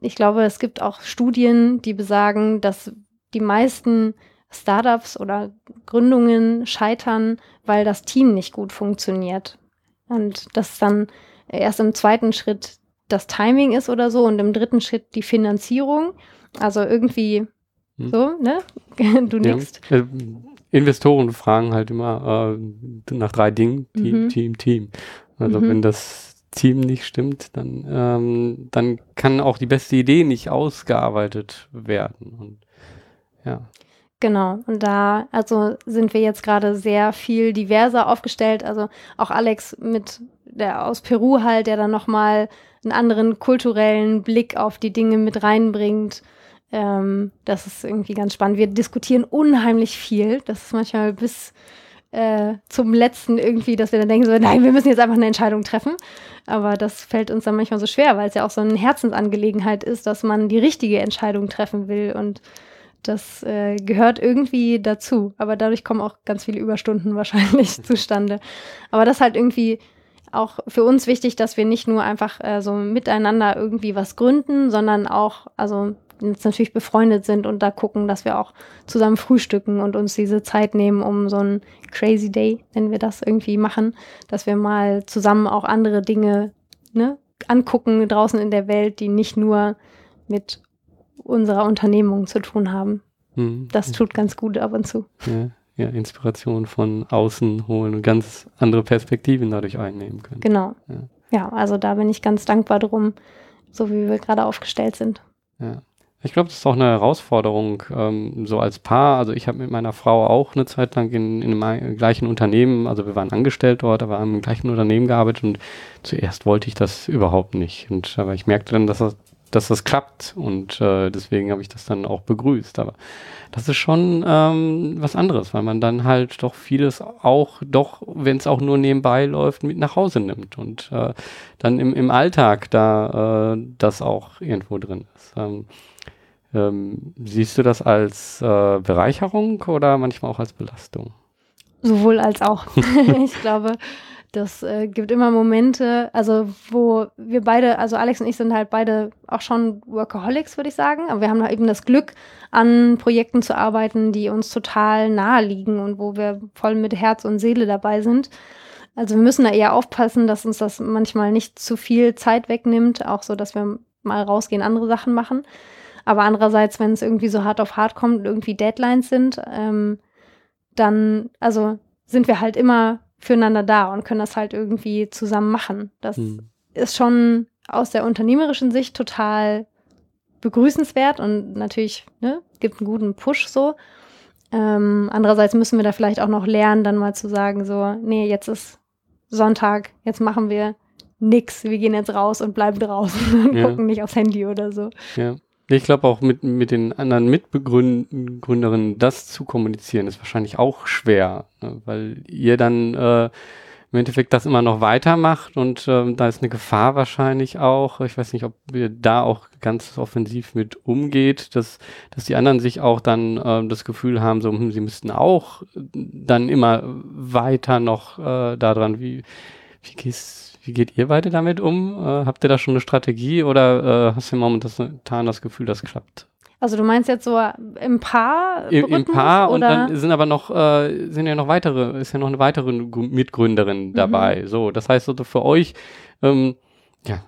ich glaube, es gibt auch Studien, die besagen, dass die meisten Startups oder Gründungen scheitern, weil das Team nicht gut funktioniert. Und das dann erst im zweiten Schritt das Timing ist oder so und im dritten Schritt die Finanzierung. Also irgendwie hm. so, ne? Du nickst. Ja, Investoren fragen halt immer äh, nach drei Dingen, Team, mhm. Team, Team. Also mhm. wenn das Team nicht stimmt, dann, ähm, dann kann auch die beste Idee nicht ausgearbeitet werden. Und, ja. Genau, und da also sind wir jetzt gerade sehr viel diverser aufgestellt. Also auch Alex mit der aus Peru halt, der dann nochmal einen anderen kulturellen Blick auf die Dinge mit reinbringt. Ähm, das ist irgendwie ganz spannend. Wir diskutieren unheimlich viel. Das ist manchmal bis äh, zum letzten irgendwie, dass wir dann denken so, nein, wir müssen jetzt einfach eine Entscheidung treffen. Aber das fällt uns dann manchmal so schwer, weil es ja auch so eine Herzensangelegenheit ist, dass man die richtige Entscheidung treffen will und das äh, gehört irgendwie dazu. Aber dadurch kommen auch ganz viele Überstunden wahrscheinlich zustande. Aber das halt irgendwie auch für uns wichtig, dass wir nicht nur einfach äh, so miteinander irgendwie was gründen, sondern auch, also jetzt natürlich befreundet sind und da gucken, dass wir auch zusammen frühstücken und uns diese Zeit nehmen, um so ein Crazy Day, wenn wir das irgendwie machen, dass wir mal zusammen auch andere Dinge ne, angucken draußen in der Welt, die nicht nur mit unserer Unternehmung zu tun haben. Mhm. Das tut ganz gut ab und zu. Ja ja, Inspiration von außen holen und ganz andere Perspektiven dadurch einnehmen können. Genau. Ja, ja also da bin ich ganz dankbar drum, so wie wir gerade aufgestellt sind. Ja. Ich glaube, das ist auch eine Herausforderung, ähm, so als Paar. Also ich habe mit meiner Frau auch eine Zeit lang in, in einem gleichen Unternehmen, also wir waren angestellt dort, aber im gleichen Unternehmen gearbeitet und zuerst wollte ich das überhaupt nicht. Und aber ich merkte dann, dass das dass das klappt und äh, deswegen habe ich das dann auch begrüßt. Aber das ist schon ähm, was anderes, weil man dann halt doch vieles auch, doch, wenn es auch nur nebenbei läuft, mit nach Hause nimmt und äh, dann im, im Alltag da äh, das auch irgendwo drin ist. Ähm, ähm, siehst du das als äh, Bereicherung oder manchmal auch als Belastung? Sowohl als auch. ich glaube, das äh, gibt immer Momente, also wo wir beide, also Alex und ich sind halt beide auch schon Workaholics, würde ich sagen. Aber wir haben eben das Glück, an Projekten zu arbeiten, die uns total nahe liegen und wo wir voll mit Herz und Seele dabei sind. Also wir müssen da eher aufpassen, dass uns das manchmal nicht zu viel Zeit wegnimmt, auch so, dass wir mal rausgehen, andere Sachen machen. Aber andererseits, wenn es irgendwie so hart auf hart kommt, irgendwie Deadlines sind, ähm, dann, also sind wir halt immer füreinander da und können das halt irgendwie zusammen machen. Das hm. ist schon aus der unternehmerischen Sicht total begrüßenswert und natürlich ne, gibt einen guten Push so. Ähm, andererseits müssen wir da vielleicht auch noch lernen, dann mal zu sagen, so, nee, jetzt ist Sonntag, jetzt machen wir nix, wir gehen jetzt raus und bleiben draußen und ja. gucken nicht aufs Handy oder so. Ja. Ich glaube auch mit, mit den anderen Mitbegründerinnen das zu kommunizieren ist wahrscheinlich auch schwer, ne? weil ihr dann äh, im Endeffekt das immer noch weitermacht und ähm, da ist eine Gefahr wahrscheinlich auch. Ich weiß nicht, ob ihr da auch ganz offensiv mit umgeht, dass, dass die anderen sich auch dann äh, das Gefühl haben, so, hm, sie müssten auch dann immer weiter noch äh, daran, wie, wie gehst wie geht ihr beide damit um? Äh, habt ihr da schon eine Strategie oder äh, hast du momentan das Gefühl, das klappt? Also du meinst jetzt so im Paar? Im, Im Paar oder? und dann sind aber noch, äh, sind ja noch weitere, ist ja noch eine weitere Mitgründerin mhm. dabei. Mhm. So, das heißt so für euch, ähm, ja,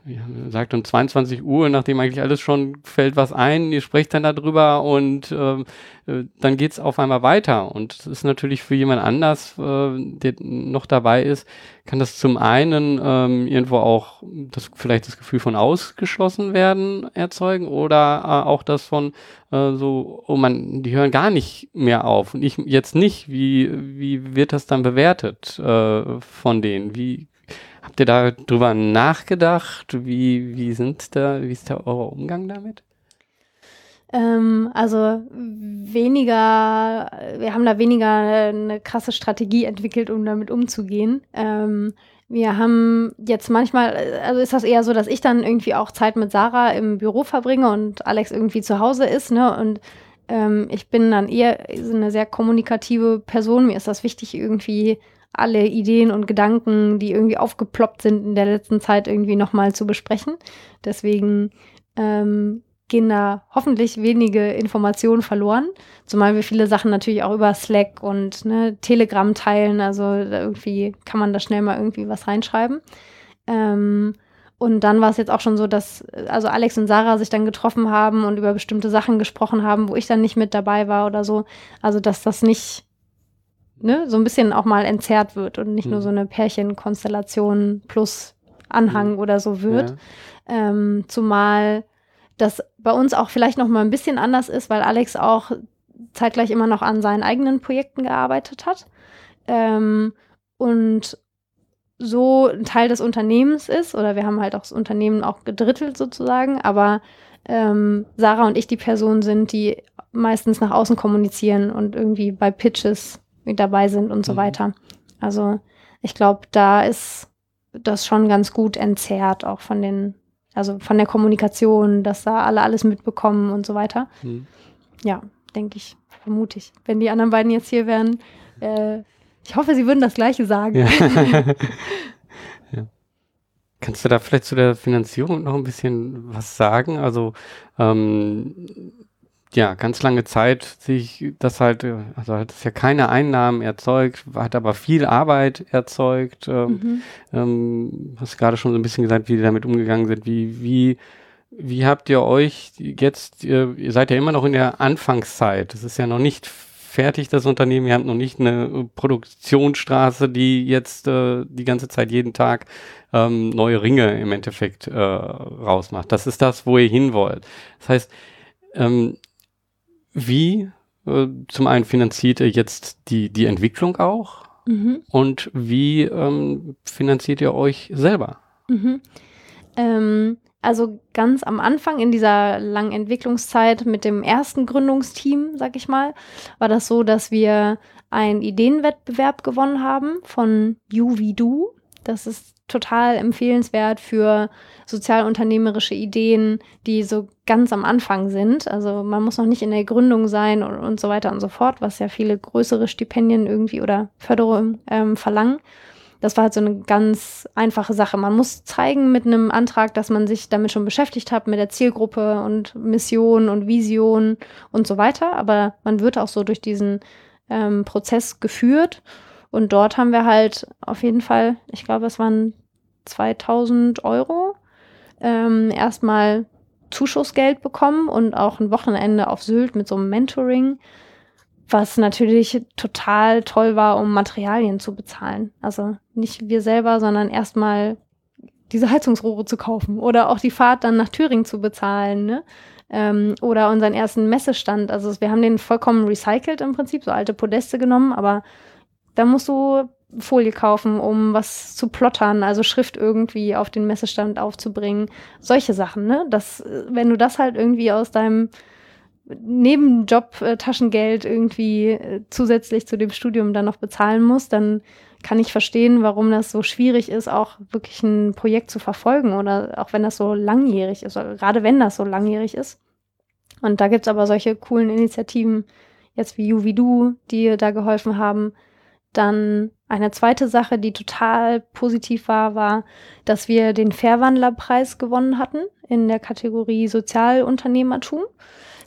sagt um 22 Uhr, nachdem eigentlich alles schon fällt was ein, ihr sprecht dann darüber und ähm, äh, dann geht's auf einmal weiter. Und das ist natürlich für jemand anders, äh, der noch dabei ist, kann das zum einen ähm, irgendwo auch das vielleicht das Gefühl von ausgeschlossen werden erzeugen oder äh, auch das von äh, so, oh man, die hören gar nicht mehr auf und ich jetzt nicht. Wie, wie wird das dann bewertet äh, von denen? Wie Habt ihr da drüber nachgedacht? Wie, wie sind da, wie ist da euer Umgang damit? Ähm, also weniger, wir haben da weniger eine krasse Strategie entwickelt, um damit umzugehen. Ähm, wir haben jetzt manchmal, also ist das eher so, dass ich dann irgendwie auch Zeit mit Sarah im Büro verbringe und Alex irgendwie zu Hause ist, ne? Und ähm, ich bin dann eher eine sehr kommunikative Person. Mir ist das wichtig, irgendwie alle Ideen und Gedanken, die irgendwie aufgeploppt sind in der letzten Zeit, irgendwie nochmal zu besprechen. Deswegen ähm, gehen da hoffentlich wenige Informationen verloren. Zumal wir viele Sachen natürlich auch über Slack und ne, Telegram teilen. Also irgendwie kann man da schnell mal irgendwie was reinschreiben. Ähm, und dann war es jetzt auch schon so, dass also Alex und Sarah sich dann getroffen haben und über bestimmte Sachen gesprochen haben, wo ich dann nicht mit dabei war oder so. Also dass das nicht ne, so ein bisschen auch mal entzerrt wird und nicht mhm. nur so eine Pärchenkonstellation plus Anhang mhm. oder so wird. Ja. Ähm, zumal das bei uns auch vielleicht noch mal ein bisschen anders ist, weil Alex auch zeitgleich immer noch an seinen eigenen Projekten gearbeitet hat. Ähm, und so ein Teil des Unternehmens ist, oder wir haben halt auch das Unternehmen auch gedrittelt sozusagen, aber ähm, Sarah und ich die Person sind, die meistens nach außen kommunizieren und irgendwie bei Pitches dabei sind und so mhm. weiter. Also ich glaube, da ist das schon ganz gut entzerrt, auch von den, also von der Kommunikation, dass da alle alles mitbekommen und so weiter. Mhm. Ja, denke ich, vermute ich. Wenn die anderen beiden jetzt hier wären, äh, ich hoffe, sie würden das Gleiche sagen. Ja. ja. Kannst du da vielleicht zu der Finanzierung noch ein bisschen was sagen? Also ähm, ja, ganz lange Zeit sich das halt, äh, also hat es ja keine Einnahmen erzeugt, hat aber viel Arbeit erzeugt. Ähm, mhm. ähm, hast gerade schon so ein bisschen gesagt, wie die damit umgegangen sind. Wie, wie, wie habt ihr euch jetzt, ihr, seid ja immer noch in der Anfangszeit. Das ist ja noch nicht fertig, das Unternehmen. Ihr habt noch nicht eine Produktionsstraße, die jetzt äh, die ganze Zeit jeden Tag ähm, neue Ringe im Endeffekt äh, rausmacht. Das ist das, wo ihr hin wollt. Das heißt, ähm, wie äh, zum einen finanziert ihr jetzt die, die Entwicklung auch mhm. und wie ähm, finanziert ihr euch selber? Mhm. Ähm, also ganz am Anfang in dieser langen Entwicklungszeit mit dem ersten Gründungsteam, sag ich mal, war das so, dass wir einen Ideenwettbewerb gewonnen haben von You Wie Du. Das ist total empfehlenswert für sozialunternehmerische Ideen, die so ganz am Anfang sind. Also man muss noch nicht in der Gründung sein und, und so weiter und so fort, was ja viele größere Stipendien irgendwie oder Förderung ähm, verlangen. Das war halt so eine ganz einfache Sache. Man muss zeigen mit einem Antrag, dass man sich damit schon beschäftigt hat, mit der Zielgruppe und Mission und Vision und so weiter. Aber man wird auch so durch diesen ähm, Prozess geführt. Und dort haben wir halt auf jeden Fall, ich glaube, es waren 2000 Euro, ähm, erstmal Zuschussgeld bekommen und auch ein Wochenende auf Sylt mit so einem Mentoring, was natürlich total toll war, um Materialien zu bezahlen. Also nicht wir selber, sondern erstmal diese Heizungsrohre zu kaufen oder auch die Fahrt dann nach Thüringen zu bezahlen, ne? Ähm, oder unseren ersten Messestand. Also wir haben den vollkommen recycelt im Prinzip, so alte Podeste genommen, aber da musst du Folie kaufen, um was zu plottern, also Schrift irgendwie auf den Messestand aufzubringen. Solche Sachen, ne? Das, wenn du das halt irgendwie aus deinem Nebenjob äh, Taschengeld irgendwie äh, zusätzlich zu dem Studium dann noch bezahlen musst, dann kann ich verstehen, warum das so schwierig ist, auch wirklich ein Projekt zu verfolgen oder auch wenn das so langjährig ist, oder gerade wenn das so langjährig ist. Und da gibt's aber solche coolen Initiativen, jetzt wie You wie Du, die da geholfen haben, dann eine zweite Sache, die total positiv war, war, dass wir den Fairwandlerpreis gewonnen hatten in der Kategorie Sozialunternehmertum.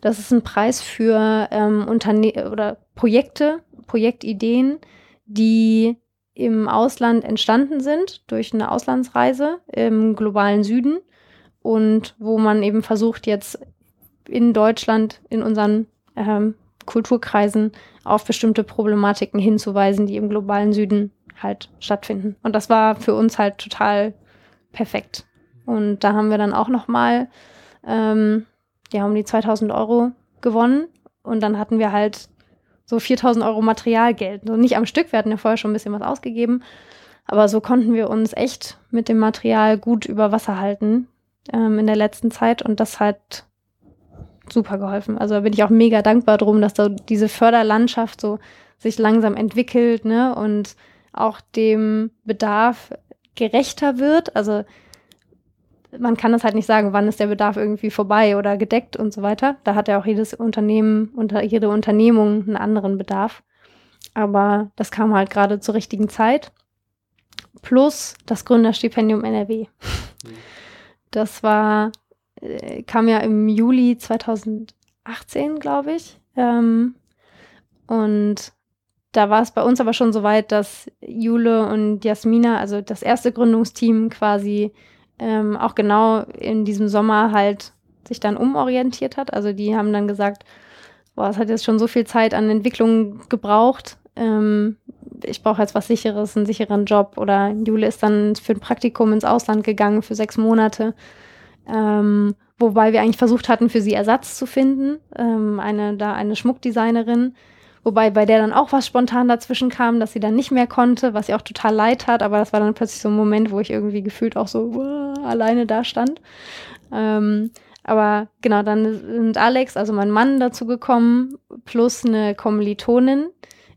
Das ist ein Preis für ähm, Unterne oder Projekte, Projektideen, die im Ausland entstanden sind durch eine Auslandsreise im globalen Süden und wo man eben versucht, jetzt in Deutschland in unseren ähm, Kulturkreisen auf bestimmte Problematiken hinzuweisen, die im globalen Süden halt stattfinden. Und das war für uns halt total perfekt. Und da haben wir dann auch noch mal ähm, ja, um die 2000 Euro gewonnen. Und dann hatten wir halt so 4000 Euro Materialgeld. Also nicht am Stück, wir hatten ja vorher schon ein bisschen was ausgegeben. Aber so konnten wir uns echt mit dem Material gut über Wasser halten ähm, in der letzten Zeit. Und das halt super geholfen. Also da bin ich auch mega dankbar drum, dass da diese Förderlandschaft so sich langsam entwickelt, ne, und auch dem Bedarf gerechter wird. Also man kann das halt nicht sagen, wann ist der Bedarf irgendwie vorbei oder gedeckt und so weiter. Da hat ja auch jedes Unternehmen, unter, jede Unternehmung einen anderen Bedarf. Aber das kam halt gerade zur richtigen Zeit. Plus das Gründerstipendium NRW. Mhm. Das war äh, kam ja im Juli 2018, glaube ich. Ähm, und da war es bei uns aber schon so weit, dass Jule und Jasmina, also das erste Gründungsteam quasi ähm, auch genau in diesem Sommer halt sich dann umorientiert hat. Also die haben dann gesagt, boah, es hat jetzt schon so viel Zeit an Entwicklung gebraucht. Ähm, ich brauche jetzt was Sicheres, einen sicheren Job. Oder Jule ist dann für ein Praktikum ins Ausland gegangen für sechs Monate. Ähm, wobei wir eigentlich versucht hatten, für sie Ersatz zu finden. Ähm, eine, da eine Schmuckdesignerin. Wobei bei der dann auch was spontan dazwischen kam, dass sie dann nicht mehr konnte, was ihr auch total leid hat. Aber das war dann plötzlich so ein Moment, wo ich irgendwie gefühlt auch so uh, alleine da stand. Ähm, aber genau, dann sind Alex, also mein Mann, dazu gekommen, plus eine Kommilitonin,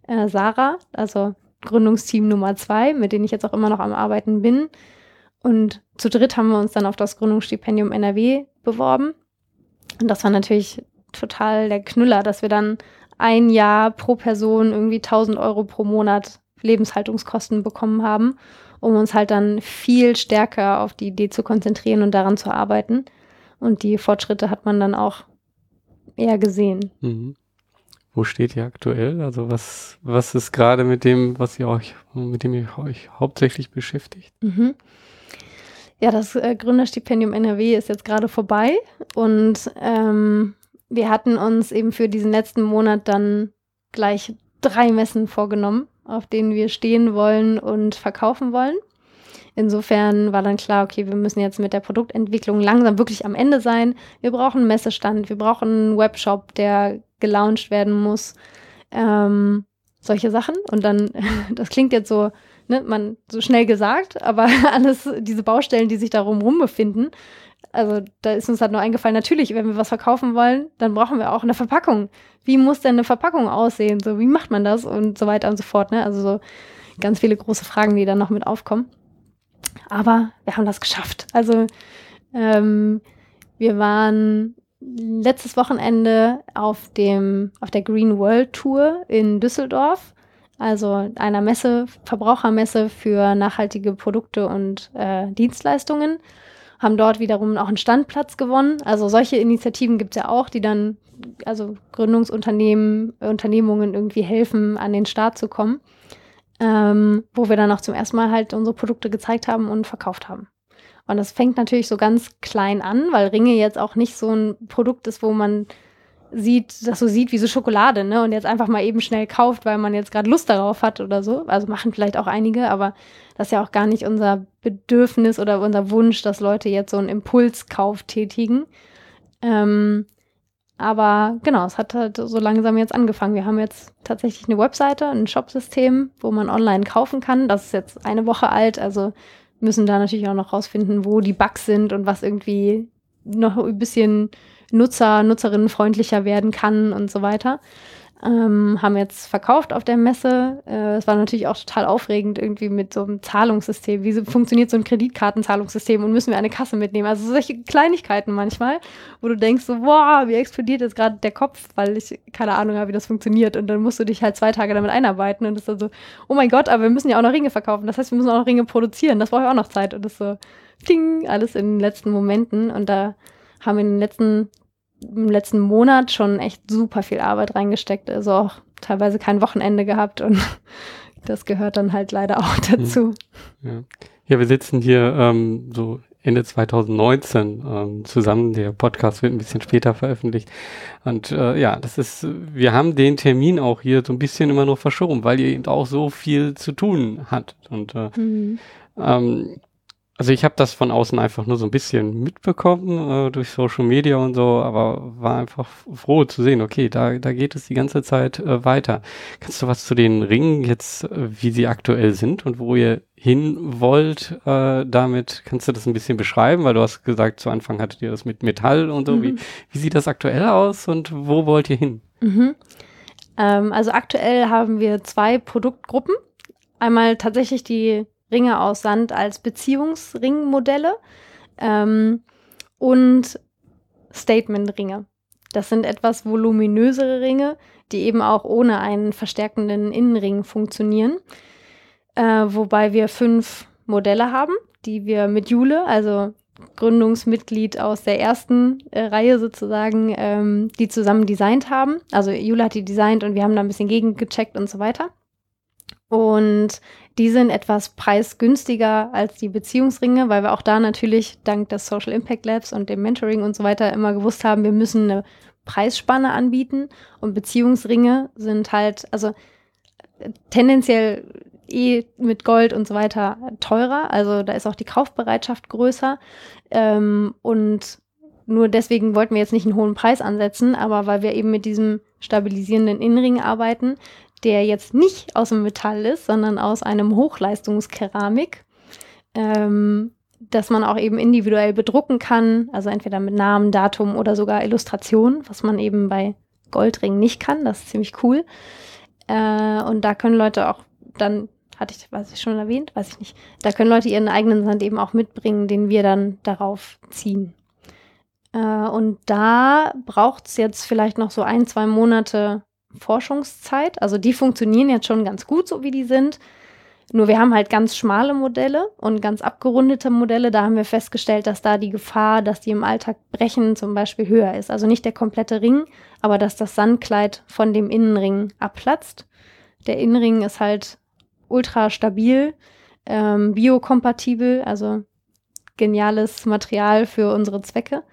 äh, Sarah, also Gründungsteam Nummer zwei, mit denen ich jetzt auch immer noch am Arbeiten bin. Und zu dritt haben wir uns dann auf das Gründungsstipendium NRW beworben. Und das war natürlich total der Knüller, dass wir dann ein Jahr pro Person irgendwie 1000 Euro pro Monat Lebenshaltungskosten bekommen haben, um uns halt dann viel stärker auf die Idee zu konzentrieren und daran zu arbeiten. Und die Fortschritte hat man dann auch eher gesehen. Mhm. Wo steht ihr aktuell? Also was, was ist gerade mit dem, was ihr euch, mit dem ihr euch hauptsächlich beschäftigt? Mhm. Ja, das äh, Gründerstipendium NRW ist jetzt gerade vorbei und ähm, wir hatten uns eben für diesen letzten Monat dann gleich drei Messen vorgenommen, auf denen wir stehen wollen und verkaufen wollen. Insofern war dann klar, okay, wir müssen jetzt mit der Produktentwicklung langsam wirklich am Ende sein. Wir brauchen einen Messestand, wir brauchen einen Webshop, der gelauncht werden muss. Ähm, solche Sachen. Und dann, das klingt jetzt so, ne, man so schnell gesagt, aber alles, diese Baustellen, die sich darum rum befinden, also da ist uns halt nur eingefallen, natürlich, wenn wir was verkaufen wollen, dann brauchen wir auch eine Verpackung. Wie muss denn eine Verpackung aussehen? So, wie macht man das? Und so weiter und so fort. Ne? Also so ganz viele große Fragen, die dann noch mit aufkommen. Aber wir haben das geschafft. Also ähm, wir waren letztes Wochenende auf dem auf der Green World Tour in Düsseldorf, also einer Messe, Verbrauchermesse für nachhaltige Produkte und äh, Dienstleistungen haben dort wiederum auch einen Standplatz gewonnen. Also solche Initiativen gibt es ja auch, die dann, also Gründungsunternehmen, Unternehmungen irgendwie helfen, an den Start zu kommen. Ähm, wo wir dann auch zum ersten Mal halt unsere Produkte gezeigt haben und verkauft haben. Und das fängt natürlich so ganz klein an, weil Ringe jetzt auch nicht so ein Produkt ist, wo man sieht, das so sieht wie so Schokolade, ne? Und jetzt einfach mal eben schnell kauft, weil man jetzt gerade Lust darauf hat oder so. Also machen vielleicht auch einige, aber das ist ja auch gar nicht unser Bedürfnis oder unser Wunsch, dass Leute jetzt so einen Impulskauf tätigen. Ähm, aber genau, es hat halt so langsam jetzt angefangen. Wir haben jetzt tatsächlich eine Webseite, ein Shopsystem, wo man online kaufen kann. Das ist jetzt eine Woche alt, also müssen da natürlich auch noch rausfinden, wo die Bugs sind und was irgendwie noch ein bisschen Nutzer, Nutzerinnenfreundlicher werden kann und so weiter. Ähm, haben jetzt verkauft auf der Messe. Äh, es war natürlich auch total aufregend irgendwie mit so einem Zahlungssystem. Wie so, funktioniert so ein Kreditkartenzahlungssystem und müssen wir eine Kasse mitnehmen? Also solche Kleinigkeiten manchmal, wo du denkst so, wow, wie explodiert jetzt gerade der Kopf, weil ich keine Ahnung habe, wie das funktioniert. Und dann musst du dich halt zwei Tage damit einarbeiten und das ist dann so, oh mein Gott, aber wir müssen ja auch noch Ringe verkaufen. Das heißt, wir müssen auch noch Ringe produzieren. Das braucht ja auch noch Zeit. Und das so, ding, alles in den letzten Momenten. Und da haben wir in den letzten im letzten Monat schon echt super viel Arbeit reingesteckt. Also auch teilweise kein Wochenende gehabt und das gehört dann halt leider auch hm. dazu. Ja, ja wir sitzen hier ähm, so Ende 2019 ähm, zusammen. Der Podcast wird ein bisschen später veröffentlicht. Und äh, ja, das ist, wir haben den Termin auch hier so ein bisschen immer noch verschoben, weil ihr eben auch so viel zu tun habt. Und äh, mhm. ähm, also ich habe das von außen einfach nur so ein bisschen mitbekommen äh, durch Social Media und so, aber war einfach froh zu sehen, okay, da, da geht es die ganze Zeit äh, weiter. Kannst du was zu den Ringen jetzt, äh, wie sie aktuell sind und wo ihr hin wollt äh, damit? Kannst du das ein bisschen beschreiben? Weil du hast gesagt, zu Anfang hattet ihr das mit Metall und so. Mhm. Wie, wie sieht das aktuell aus und wo wollt ihr hin? Mhm. Ähm, also aktuell haben wir zwei Produktgruppen. Einmal tatsächlich die Ringe aus Sand als Beziehungsringmodelle ähm, und Statement-Ringe. Das sind etwas voluminösere Ringe, die eben auch ohne einen verstärkenden Innenring funktionieren. Äh, wobei wir fünf Modelle haben, die wir mit Jule, also Gründungsmitglied aus der ersten äh, Reihe sozusagen, ähm, die zusammen designt haben. Also Jule hat die designt und wir haben da ein bisschen gegengecheckt und so weiter. Und die sind etwas preisgünstiger als die Beziehungsringe, weil wir auch da natürlich dank des Social Impact Labs und dem Mentoring und so weiter immer gewusst haben, wir müssen eine Preisspanne anbieten. Und Beziehungsringe sind halt, also tendenziell eh mit Gold und so weiter teurer. Also da ist auch die Kaufbereitschaft größer. Ähm, und nur deswegen wollten wir jetzt nicht einen hohen Preis ansetzen, aber weil wir eben mit diesem stabilisierenden Innenring arbeiten, der jetzt nicht aus dem Metall ist, sondern aus einem Hochleistungskeramik, ähm, dass man auch eben individuell bedrucken kann, also entweder mit Namen, Datum oder sogar Illustration, was man eben bei Goldringen nicht kann. Das ist ziemlich cool. Äh, und da können Leute auch dann, hatte ich, weiß ich schon erwähnt, weiß ich nicht, da können Leute ihren eigenen Sand eben auch mitbringen, den wir dann darauf ziehen. Äh, und da braucht es jetzt vielleicht noch so ein, zwei Monate Forschungszeit. Also die funktionieren jetzt schon ganz gut, so wie die sind. Nur wir haben halt ganz schmale Modelle und ganz abgerundete Modelle. Da haben wir festgestellt, dass da die Gefahr, dass die im Alltag brechen, zum Beispiel höher ist. Also nicht der komplette Ring, aber dass das Sandkleid von dem Innenring abplatzt. Der Innenring ist halt ultra stabil, ähm, biokompatibel, also geniales Material für unsere Zwecke.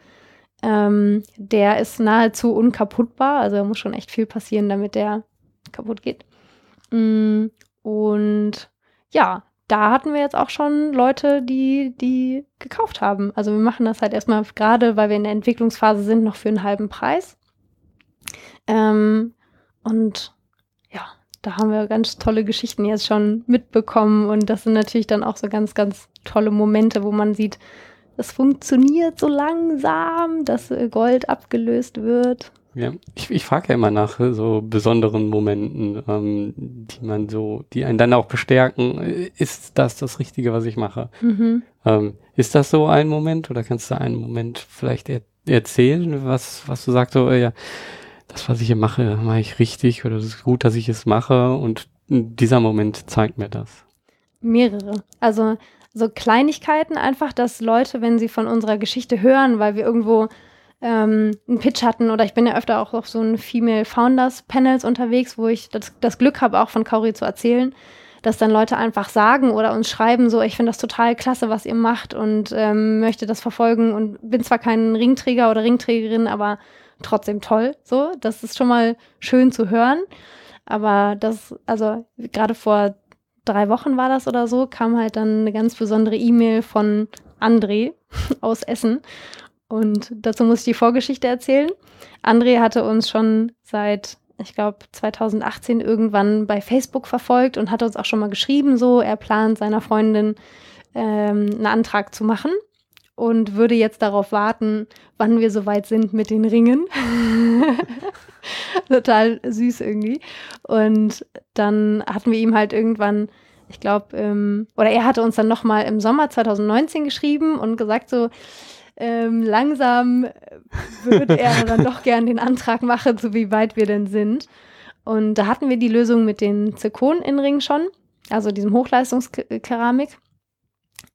Ähm, der ist nahezu unkaputtbar, also muss schon echt viel passieren, damit der kaputt geht. Mm, und ja, da hatten wir jetzt auch schon Leute, die die gekauft haben. Also wir machen das halt erstmal gerade, weil wir in der Entwicklungsphase sind, noch für einen halben Preis. Ähm, und ja, da haben wir ganz tolle Geschichten jetzt schon mitbekommen und das sind natürlich dann auch so ganz, ganz tolle Momente, wo man sieht, es funktioniert so langsam, dass Gold abgelöst wird. Ja, ich, ich frage ja immer nach äh, so besonderen Momenten, ähm, die man so, die einen dann auch bestärken. Äh, ist das das Richtige, was ich mache? Mhm. Ähm, ist das so ein Moment oder kannst du einen Moment vielleicht er erzählen, was, was du sagst, so, äh, ja, das, was ich hier mache, mache ich richtig oder es ist gut, dass ich es mache und dieser Moment zeigt mir das. Mehrere. Also so Kleinigkeiten einfach, dass Leute, wenn sie von unserer Geschichte hören, weil wir irgendwo ähm, einen Pitch hatten oder ich bin ja öfter auch auf so einen Female Founders Panels unterwegs, wo ich das, das Glück habe, auch von Kauri zu erzählen, dass dann Leute einfach sagen oder uns schreiben, so ich finde das total klasse, was ihr macht und ähm, möchte das verfolgen und bin zwar kein Ringträger oder Ringträgerin, aber trotzdem toll. So, das ist schon mal schön zu hören. Aber das, also gerade vor drei Wochen war das oder so, kam halt dann eine ganz besondere E-Mail von André aus Essen und dazu muss ich die Vorgeschichte erzählen. André hatte uns schon seit, ich glaube, 2018 irgendwann bei Facebook verfolgt und hat uns auch schon mal geschrieben, so, er plant seiner Freundin ähm, einen Antrag zu machen und würde jetzt darauf warten, wann wir soweit sind mit den Ringen. Total süß irgendwie. Und dann hatten wir ihm halt irgendwann, ich glaube, ähm, oder er hatte uns dann nochmal im Sommer 2019 geschrieben und gesagt so, ähm, langsam würde er dann doch gern den Antrag machen, so wie weit wir denn sind. Und da hatten wir die Lösung mit den Zirkon-Innenringen schon, also diesem Hochleistungskeramik.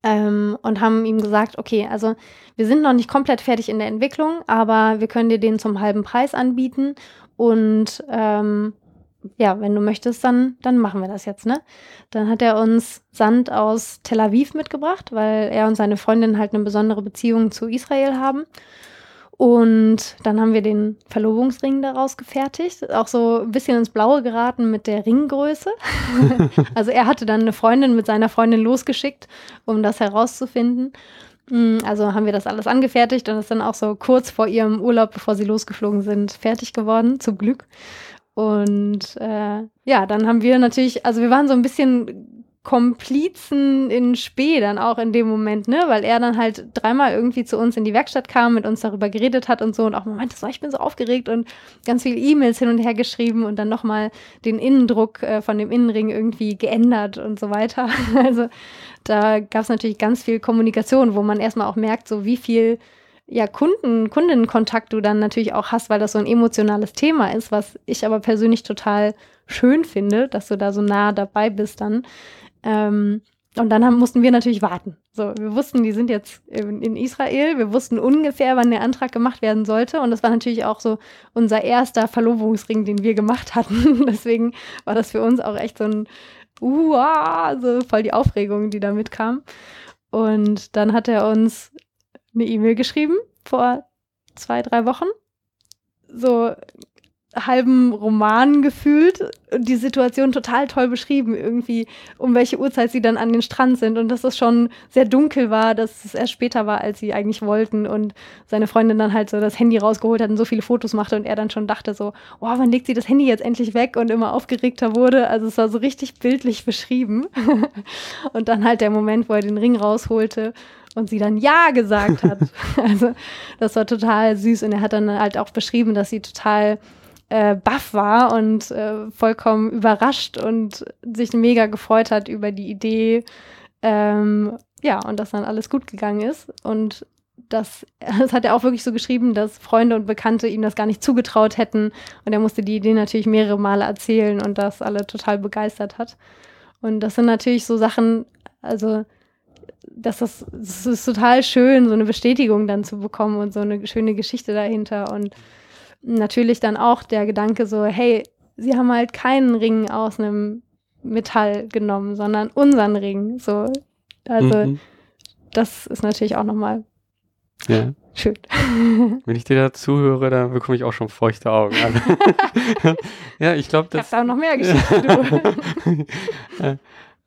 Ähm, und haben ihm gesagt, okay, also wir sind noch nicht komplett fertig in der Entwicklung, aber wir können dir den zum halben Preis anbieten und ähm, ja, wenn du möchtest, dann, dann machen wir das jetzt, ne? Dann hat er uns Sand aus Tel Aviv mitgebracht, weil er und seine Freundin halt eine besondere Beziehung zu Israel haben. Und dann haben wir den Verlobungsring daraus gefertigt. Auch so ein bisschen ins Blaue geraten mit der Ringgröße. also er hatte dann eine Freundin mit seiner Freundin losgeschickt, um das herauszufinden. Mm, also haben wir das alles angefertigt und ist dann auch so kurz vor ihrem Urlaub, bevor sie losgeflogen sind, fertig geworden, zum Glück. Und äh, ja, dann haben wir natürlich, also wir waren so ein bisschen Komplizen in Spee dann auch in dem Moment, ne? Weil er dann halt dreimal irgendwie zu uns in die Werkstatt kam, mit uns darüber geredet hat und so und auch Moment, so, ich bin so aufgeregt und ganz viele E-Mails hin und her geschrieben und dann nochmal den Innendruck äh, von dem Innenring irgendwie geändert und so weiter. Also da gab es natürlich ganz viel Kommunikation, wo man erstmal auch merkt, so wie viel ja, Kunden, Kundinnenkontakt du dann natürlich auch hast, weil das so ein emotionales Thema ist, was ich aber persönlich total schön finde, dass du da so nah dabei bist dann. Ähm, und dann haben, mussten wir natürlich warten. So, wir wussten, die sind jetzt in, Israel. Wir wussten ungefähr, wann der Antrag gemacht werden sollte. Und das war natürlich auch so unser erster Verlobungsring, den wir gemacht hatten. Deswegen war das für uns auch echt so ein, uh, so voll die Aufregung, die da mitkam. Und dann hat er uns eine E-Mail geschrieben vor zwei, drei Wochen. So halben Roman gefühlt und die Situation total toll beschrieben, irgendwie, um welche Uhrzeit sie dann an den Strand sind und dass es schon sehr dunkel war, dass es erst später war, als sie eigentlich wollten und seine Freundin dann halt so das Handy rausgeholt hat und so viele Fotos machte und er dann schon dachte so, oh, wann legt sie das Handy jetzt endlich weg und immer aufgeregter wurde. Also es war so richtig bildlich beschrieben. und dann halt der Moment, wo er den Ring rausholte und sie dann Ja gesagt hat. also das war total süß und er hat dann halt auch beschrieben, dass sie total äh, baff war und äh, vollkommen überrascht und sich mega gefreut hat über die Idee. Ähm, ja, und dass dann alles gut gegangen ist. Und das, das hat er auch wirklich so geschrieben, dass Freunde und Bekannte ihm das gar nicht zugetraut hätten. Und er musste die Idee natürlich mehrere Male erzählen und das alle total begeistert hat. Und das sind natürlich so Sachen, also das ist, das ist total schön, so eine Bestätigung dann zu bekommen und so eine schöne Geschichte dahinter. Und natürlich dann auch der Gedanke so, hey, sie haben halt keinen Ring aus einem Metall genommen, sondern unseren Ring. So, also mhm. das ist natürlich auch nochmal ja. schön. Wenn ich dir da zuhöre, dann bekomme ich auch schon feuchte Augen. Ja, ich glaube, das. Ich habe da noch mehr Geschichten.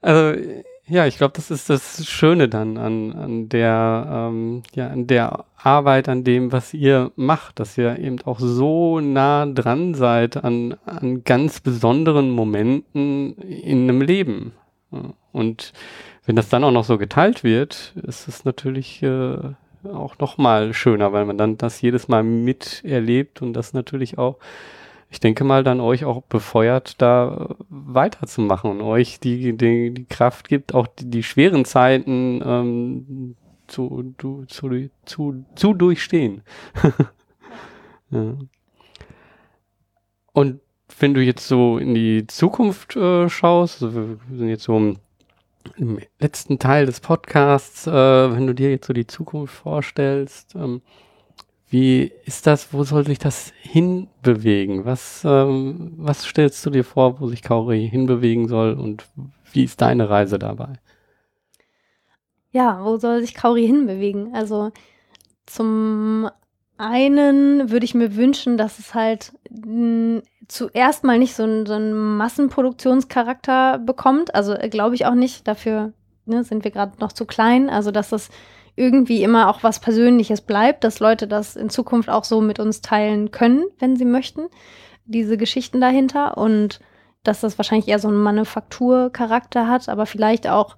also ja, ich glaube, das ist das Schöne dann an, an der, ähm, ja, an der Arbeit, an dem, was ihr macht, dass ihr eben auch so nah dran seid an, an ganz besonderen Momenten in einem Leben. Und wenn das dann auch noch so geteilt wird, ist es natürlich äh, auch noch mal schöner, weil man dann das jedes Mal miterlebt und das natürlich auch ich denke mal, dann euch auch befeuert, da weiterzumachen und euch die, die, die Kraft gibt, auch die, die schweren Zeiten ähm, zu, zu, zu, zu, zu durchstehen. ja. Und wenn du jetzt so in die Zukunft äh, schaust, also wir sind jetzt so im, im letzten Teil des Podcasts, äh, wenn du dir jetzt so die Zukunft vorstellst, ähm, wie ist das, wo soll sich das hinbewegen? Was, ähm, was stellst du dir vor, wo sich Kauri hinbewegen soll und wie ist deine Reise dabei? Ja, wo soll sich Kauri hinbewegen? Also zum einen würde ich mir wünschen, dass es halt zuerst mal nicht so, ein, so einen Massenproduktionscharakter bekommt. Also äh, glaube ich auch nicht. Dafür ne, sind wir gerade noch zu klein. Also dass das irgendwie immer auch was Persönliches bleibt, dass Leute das in Zukunft auch so mit uns teilen können, wenn sie möchten, diese Geschichten dahinter und dass das wahrscheinlich eher so einen Manufakturcharakter hat, aber vielleicht auch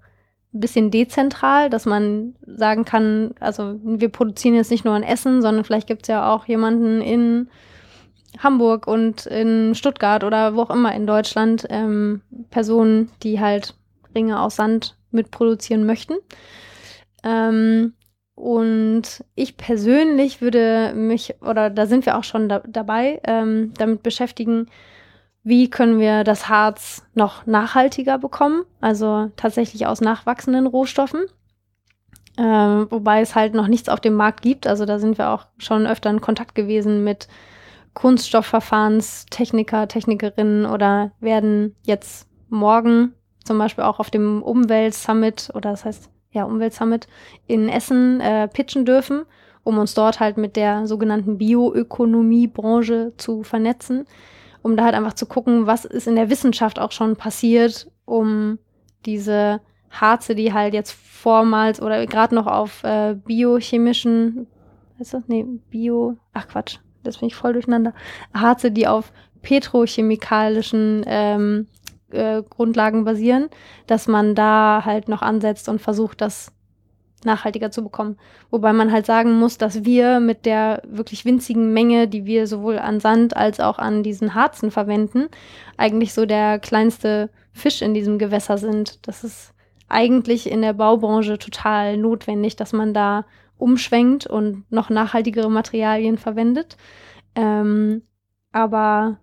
ein bisschen dezentral, dass man sagen kann, also wir produzieren jetzt nicht nur ein Essen, sondern vielleicht gibt es ja auch jemanden in Hamburg und in Stuttgart oder wo auch immer in Deutschland, ähm, Personen, die halt Ringe aus Sand mitproduzieren möchten. Ähm, und ich persönlich würde mich, oder da sind wir auch schon da, dabei, ähm, damit beschäftigen, wie können wir das Harz noch nachhaltiger bekommen, also tatsächlich aus nachwachsenden Rohstoffen. Ähm, wobei es halt noch nichts auf dem Markt gibt. Also da sind wir auch schon öfter in Kontakt gewesen mit Kunststoffverfahrenstechniker, Technikerinnen oder werden jetzt morgen zum Beispiel auch auf dem Umwelt-Summit oder das heißt ja, Umweltsummit in Essen äh, pitchen dürfen, um uns dort halt mit der sogenannten Bioökonomiebranche zu vernetzen, um da halt einfach zu gucken, was ist in der Wissenschaft auch schon passiert, um diese Harze, die halt jetzt vormals oder gerade noch auf äh, biochemischen, weißt du, nee, Bio, ach Quatsch, das bin ich voll durcheinander, Harze, die auf petrochemikalischen ähm, Grundlagen basieren, dass man da halt noch ansetzt und versucht, das nachhaltiger zu bekommen. Wobei man halt sagen muss, dass wir mit der wirklich winzigen Menge, die wir sowohl an Sand als auch an diesen Harzen verwenden, eigentlich so der kleinste Fisch in diesem Gewässer sind. Das ist eigentlich in der Baubranche total notwendig, dass man da umschwenkt und noch nachhaltigere Materialien verwendet. Ähm, aber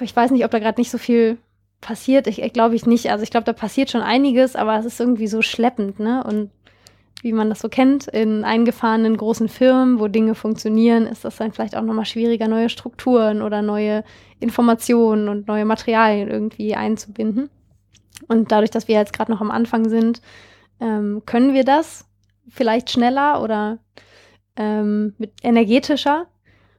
ich weiß nicht, ob da gerade nicht so viel passiert, ich, ich glaube ich nicht. Also ich glaube, da passiert schon einiges, aber es ist irgendwie so schleppend, ne? Und wie man das so kennt, in eingefahrenen großen Firmen, wo Dinge funktionieren, ist das dann vielleicht auch nochmal schwieriger, neue Strukturen oder neue Informationen und neue Materialien irgendwie einzubinden. Und dadurch, dass wir jetzt gerade noch am Anfang sind, ähm, können wir das vielleicht schneller oder ähm, mit energetischer,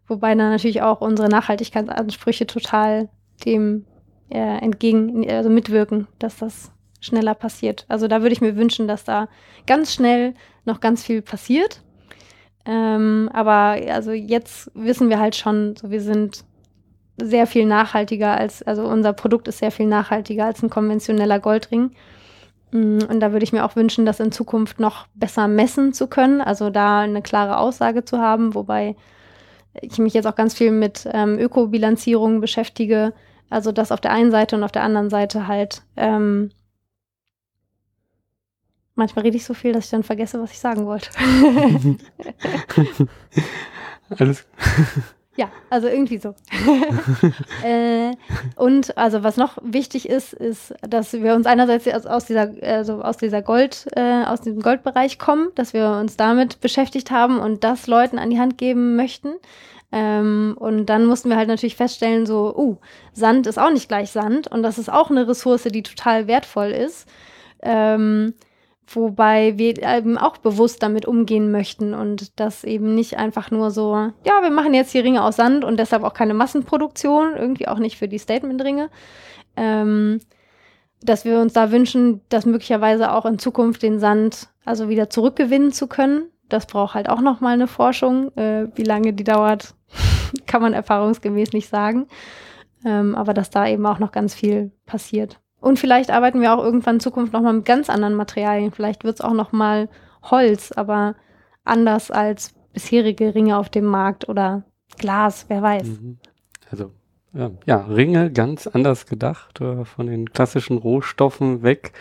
wobei dann natürlich auch unsere Nachhaltigkeitsansprüche total dem äh, entgegen, also mitwirken, dass das schneller passiert. Also da würde ich mir wünschen, dass da ganz schnell noch ganz viel passiert. Ähm, aber also jetzt wissen wir halt schon, so wir sind sehr viel nachhaltiger als, also unser Produkt ist sehr viel nachhaltiger als ein konventioneller Goldring. Mm, und da würde ich mir auch wünschen, das in Zukunft noch besser messen zu können, also da eine klare Aussage zu haben, wobei ich mich jetzt auch ganz viel mit ähm, Ökobilanzierung beschäftige. Also das auf der einen Seite und auf der anderen Seite halt. Ähm, manchmal rede ich so viel, dass ich dann vergesse, was ich sagen wollte. Alles. Ja, also irgendwie so. äh, und also was noch wichtig ist, ist, dass wir uns einerseits aus, aus dieser, also aus dieser Gold, äh, aus diesem Goldbereich kommen, dass wir uns damit beschäftigt haben und das Leuten an die Hand geben möchten. Ähm, und dann mussten wir halt natürlich feststellen, so, uh, Sand ist auch nicht gleich Sand und das ist auch eine Ressource, die total wertvoll ist. Ähm, Wobei wir eben auch bewusst damit umgehen möchten und das eben nicht einfach nur so, ja, wir machen jetzt hier Ringe aus Sand und deshalb auch keine Massenproduktion, irgendwie auch nicht für die Statement-Ringe. Ähm, dass wir uns da wünschen, dass möglicherweise auch in Zukunft den Sand also wieder zurückgewinnen zu können. Das braucht halt auch nochmal eine Forschung. Äh, wie lange die dauert, kann man erfahrungsgemäß nicht sagen. Ähm, aber dass da eben auch noch ganz viel passiert. Und vielleicht arbeiten wir auch irgendwann in Zukunft nochmal mit ganz anderen Materialien. Vielleicht wird es auch nochmal Holz, aber anders als bisherige Ringe auf dem Markt oder Glas, wer weiß. Mhm. Also ja, ja, Ringe ganz anders gedacht, äh, von den klassischen Rohstoffen weg.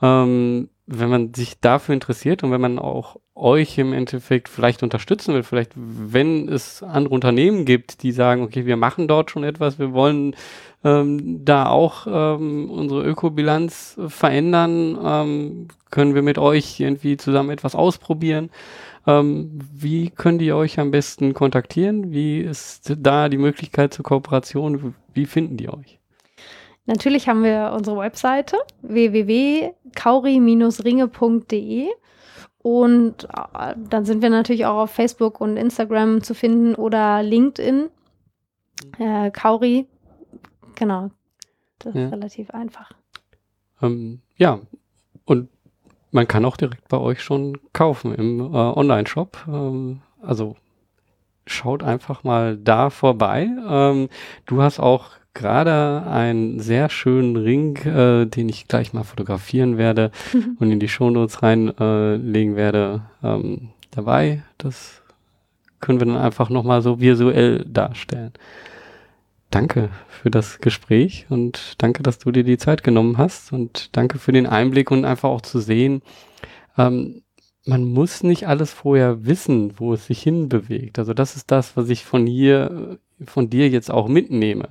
Ähm, wenn man sich dafür interessiert und wenn man auch euch im Endeffekt vielleicht unterstützen will, vielleicht wenn es andere Unternehmen gibt, die sagen, okay, wir machen dort schon etwas, wir wollen ähm, da auch ähm, unsere Ökobilanz verändern, ähm, können wir mit euch irgendwie zusammen etwas ausprobieren. Ähm, wie könnt ihr euch am besten kontaktieren? Wie ist da die Möglichkeit zur Kooperation? Wie finden die euch? Natürlich haben wir unsere Webseite www.kauri-ringe.de und äh, dann sind wir natürlich auch auf Facebook und Instagram zu finden oder LinkedIn. Äh, Kauri, genau. Das ja. ist relativ einfach. Ähm, ja, und man kann auch direkt bei euch schon kaufen im äh, Online-Shop. Ähm, also schaut einfach mal da vorbei. Ähm, du hast auch gerade einen sehr schönen Ring, äh, den ich gleich mal fotografieren werde und in die Shownotes reinlegen äh, werde, ähm, dabei. Das können wir dann einfach nochmal so visuell darstellen. Danke für das Gespräch und danke, dass du dir die Zeit genommen hast und danke für den Einblick und einfach auch zu sehen, ähm, man muss nicht alles vorher wissen, wo es sich hinbewegt. Also das ist das, was ich von hier, von dir jetzt auch mitnehme.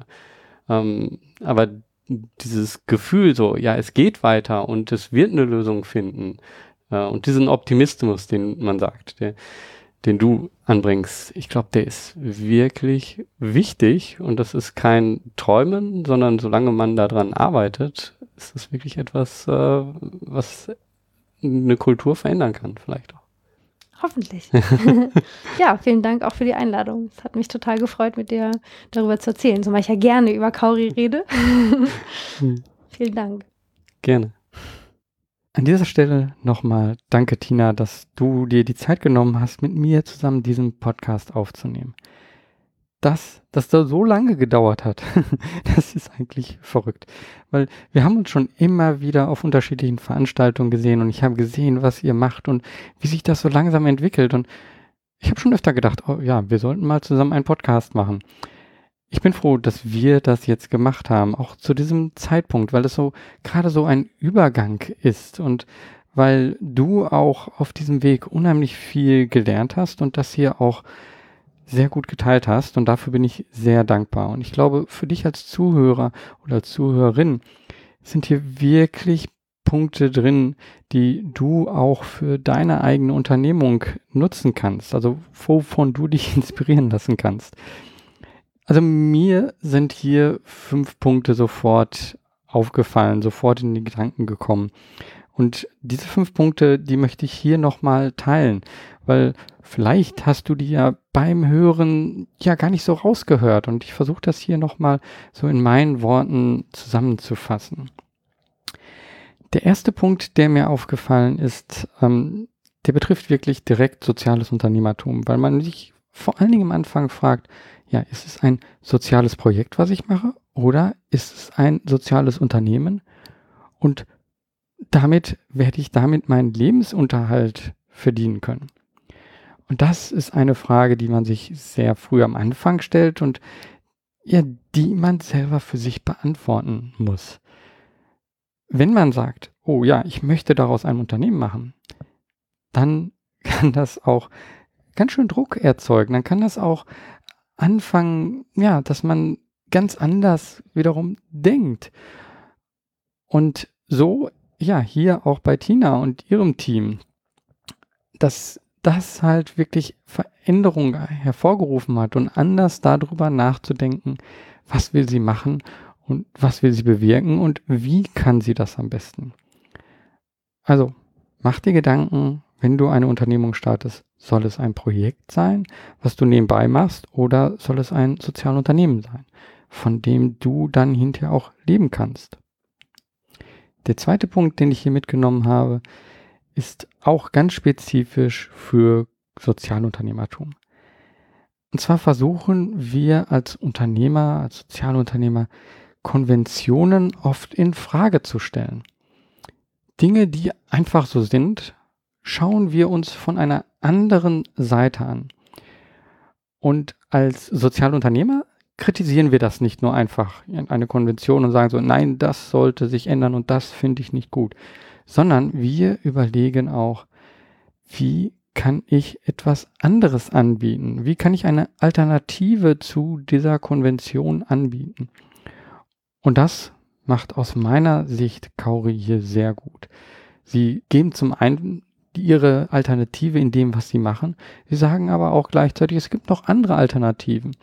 Ähm, aber dieses Gefühl so, ja, es geht weiter und es wird eine Lösung finden. Äh, und diesen Optimismus, den man sagt, der, den du anbringst, ich glaube, der ist wirklich wichtig und das ist kein Träumen, sondern solange man daran arbeitet, ist es wirklich etwas, äh, was eine Kultur verändern kann, vielleicht auch. Hoffentlich. ja, vielen Dank auch für die Einladung. Es hat mich total gefreut, mit dir darüber zu erzählen, zumal ich ja gerne über Kauri rede. hm. Vielen Dank. Gerne. An dieser Stelle nochmal danke, Tina, dass du dir die Zeit genommen hast, mit mir zusammen diesen Podcast aufzunehmen dass das da so lange gedauert hat, das ist eigentlich verrückt. Weil wir haben uns schon immer wieder auf unterschiedlichen Veranstaltungen gesehen und ich habe gesehen, was ihr macht und wie sich das so langsam entwickelt. Und ich habe schon öfter gedacht, oh ja, wir sollten mal zusammen einen Podcast machen. Ich bin froh, dass wir das jetzt gemacht haben, auch zu diesem Zeitpunkt, weil es so gerade so ein Übergang ist und weil du auch auf diesem Weg unheimlich viel gelernt hast und das hier auch sehr gut geteilt hast und dafür bin ich sehr dankbar. Und ich glaube, für dich als Zuhörer oder Zuhörerin sind hier wirklich Punkte drin, die du auch für deine eigene Unternehmung nutzen kannst, also wovon du dich inspirieren lassen kannst. Also mir sind hier fünf Punkte sofort aufgefallen, sofort in die Gedanken gekommen. Und diese fünf Punkte, die möchte ich hier nochmal teilen, weil vielleicht hast du die ja beim Hören ja gar nicht so rausgehört und ich versuche das hier nochmal so in meinen Worten zusammenzufassen. Der erste Punkt, der mir aufgefallen ist, ähm, der betrifft wirklich direkt soziales Unternehmertum, weil man sich vor allen Dingen am Anfang fragt, ja, ist es ein soziales Projekt, was ich mache, oder ist es ein soziales Unternehmen? Und damit werde ich damit meinen Lebensunterhalt verdienen können. Und das ist eine Frage, die man sich sehr früh am Anfang stellt und ja, die man selber für sich beantworten muss. Wenn man sagt, oh ja, ich möchte daraus ein Unternehmen machen, dann kann das auch ganz schön Druck erzeugen. Dann kann das auch anfangen, ja, dass man ganz anders wiederum denkt. Und so, ja, hier auch bei Tina und ihrem Team, dass das halt wirklich Veränderung hervorgerufen hat und anders darüber nachzudenken, was will sie machen und was will sie bewirken und wie kann sie das am besten. Also, mach dir Gedanken, wenn du eine Unternehmung startest, soll es ein Projekt sein, was du nebenbei machst, oder soll es ein Sozialunternehmen sein, von dem du dann hinterher auch leben kannst? Der zweite Punkt, den ich hier mitgenommen habe, ist auch ganz spezifisch für Sozialunternehmertum. Und zwar versuchen wir als Unternehmer, als Sozialunternehmer, Konventionen oft in Frage zu stellen. Dinge, die einfach so sind, schauen wir uns von einer anderen Seite an. Und als Sozialunternehmer kritisieren wir das nicht nur einfach in eine Konvention und sagen so, nein, das sollte sich ändern und das finde ich nicht gut, sondern wir überlegen auch, wie kann ich etwas anderes anbieten? Wie kann ich eine Alternative zu dieser Konvention anbieten? Und das macht aus meiner Sicht Kauri hier sehr gut. Sie geben zum einen ihre Alternative in dem, was sie machen. Sie sagen aber auch gleichzeitig, es gibt noch andere Alternativen.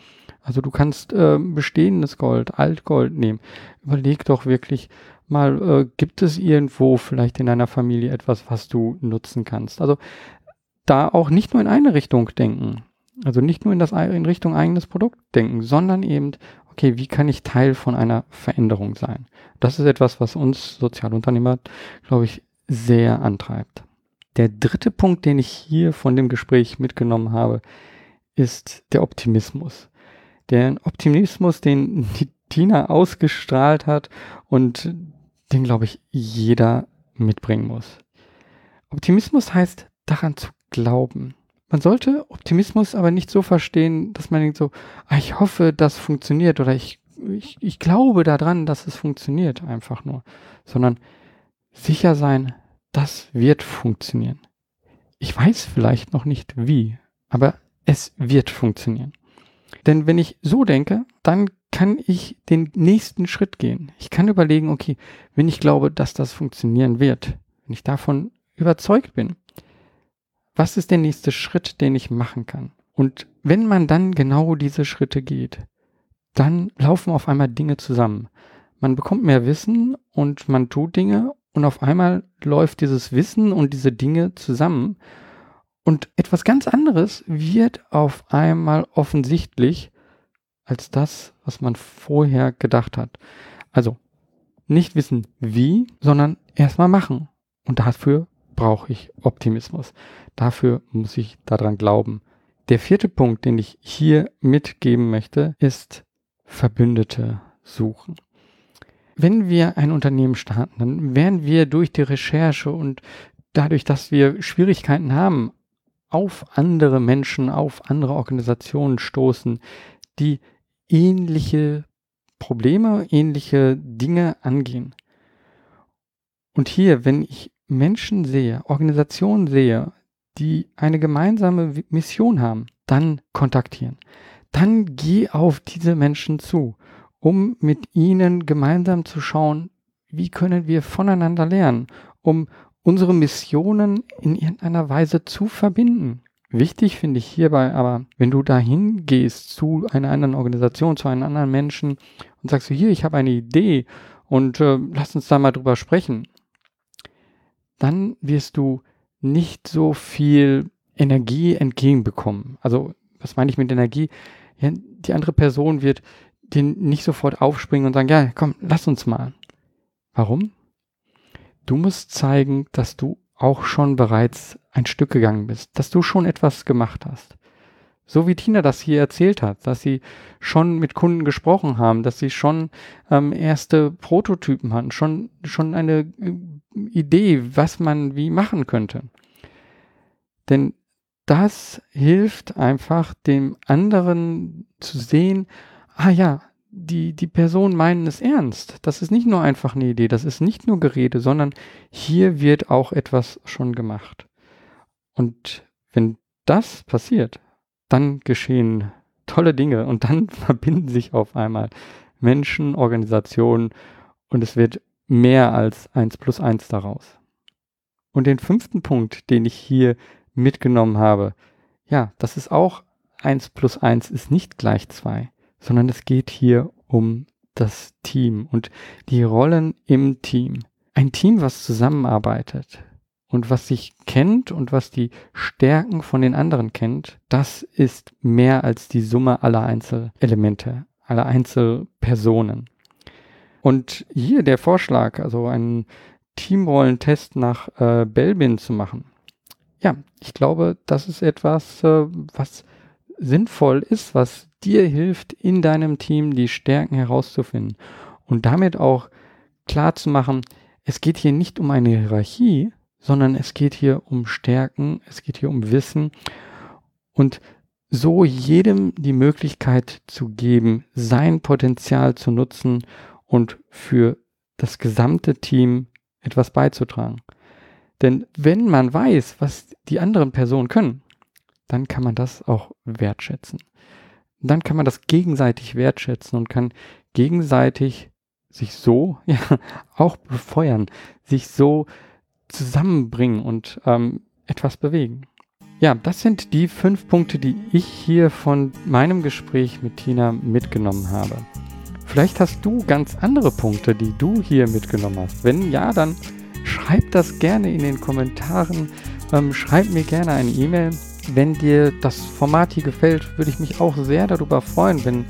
Also du kannst äh, bestehendes Gold, Altgold nehmen. Überleg doch wirklich mal, äh, gibt es irgendwo vielleicht in deiner Familie etwas, was du nutzen kannst? Also da auch nicht nur in eine Richtung denken. Also nicht nur in, das, in Richtung eigenes Produkt denken, sondern eben, okay, wie kann ich Teil von einer Veränderung sein? Das ist etwas, was uns Sozialunternehmer, glaube ich, sehr antreibt. Der dritte Punkt, den ich hier von dem Gespräch mitgenommen habe, ist der Optimismus. Der Optimismus, den die Tina ausgestrahlt hat und den, glaube ich, jeder mitbringen muss. Optimismus heißt, daran zu glauben. Man sollte Optimismus aber nicht so verstehen, dass man denkt so, ah, ich hoffe, das funktioniert oder ich, ich, ich glaube daran, dass es funktioniert einfach nur, sondern sicher sein, das wird funktionieren. Ich weiß vielleicht noch nicht wie, aber es wird funktionieren. Denn wenn ich so denke, dann kann ich den nächsten Schritt gehen. Ich kann überlegen, okay, wenn ich glaube, dass das funktionieren wird, wenn ich davon überzeugt bin, was ist der nächste Schritt, den ich machen kann? Und wenn man dann genau diese Schritte geht, dann laufen auf einmal Dinge zusammen. Man bekommt mehr Wissen und man tut Dinge und auf einmal läuft dieses Wissen und diese Dinge zusammen und etwas ganz anderes wird auf einmal offensichtlich als das, was man vorher gedacht hat. Also nicht wissen wie, sondern erstmal machen. Und dafür brauche ich Optimismus. Dafür muss ich daran glauben. Der vierte Punkt, den ich hier mitgeben möchte, ist Verbündete suchen wenn wir ein Unternehmen starten, dann werden wir durch die Recherche und dadurch, dass wir Schwierigkeiten haben, auf andere Menschen, auf andere Organisationen stoßen, die ähnliche Probleme, ähnliche Dinge angehen. Und hier, wenn ich Menschen sehe, Organisationen sehe, die eine gemeinsame Mission haben, dann kontaktieren. Dann geh auf diese Menschen zu um mit ihnen gemeinsam zu schauen, wie können wir voneinander lernen, um unsere Missionen in irgendeiner Weise zu verbinden. Wichtig finde ich hierbei aber, wenn du dahin gehst zu einer anderen Organisation, zu einem anderen Menschen und sagst, hier, ich habe eine Idee und äh, lass uns da mal drüber sprechen, dann wirst du nicht so viel Energie entgegenbekommen. Also, was meine ich mit Energie? Ja, die andere Person wird den nicht sofort aufspringen und sagen, ja, komm, lass uns mal. Warum? Du musst zeigen, dass du auch schon bereits ein Stück gegangen bist, dass du schon etwas gemacht hast. So wie Tina das hier erzählt hat, dass sie schon mit Kunden gesprochen haben, dass sie schon ähm, erste Prototypen hatten, schon, schon eine äh, Idee, was man wie machen könnte. Denn das hilft einfach dem anderen zu sehen, ah ja, die, die Personen meinen es ernst. Das ist nicht nur einfach eine Idee, das ist nicht nur Gerede, sondern hier wird auch etwas schon gemacht. Und wenn das passiert, dann geschehen tolle Dinge und dann verbinden sich auf einmal Menschen, Organisationen und es wird mehr als eins plus eins daraus. Und den fünften Punkt, den ich hier mitgenommen habe, ja, das ist auch eins plus eins ist nicht gleich zwei, sondern es geht hier um das Team und die Rollen im Team. Ein Team, was zusammenarbeitet und was sich kennt und was die Stärken von den anderen kennt, das ist mehr als die Summe aller Einzelelemente, aller Einzelpersonen. Und hier der Vorschlag, also einen Teamrollentest nach äh, Belbin zu machen. Ja, ich glaube, das ist etwas, äh, was sinnvoll ist, was dir hilft, in deinem Team die Stärken herauszufinden und damit auch klar zu machen, es geht hier nicht um eine Hierarchie, sondern es geht hier um Stärken, es geht hier um Wissen und so jedem die Möglichkeit zu geben, sein Potenzial zu nutzen und für das gesamte Team etwas beizutragen. Denn wenn man weiß, was die anderen Personen können, dann kann man das auch wertschätzen. Dann kann man das gegenseitig wertschätzen und kann gegenseitig sich so ja, auch befeuern, sich so zusammenbringen und ähm, etwas bewegen. Ja, das sind die fünf Punkte, die ich hier von meinem Gespräch mit Tina mitgenommen habe. Vielleicht hast du ganz andere Punkte, die du hier mitgenommen hast. Wenn ja, dann schreib das gerne in den Kommentaren. Ähm, schreib mir gerne eine E-Mail. Wenn dir das Format hier gefällt, würde ich mich auch sehr darüber freuen, wenn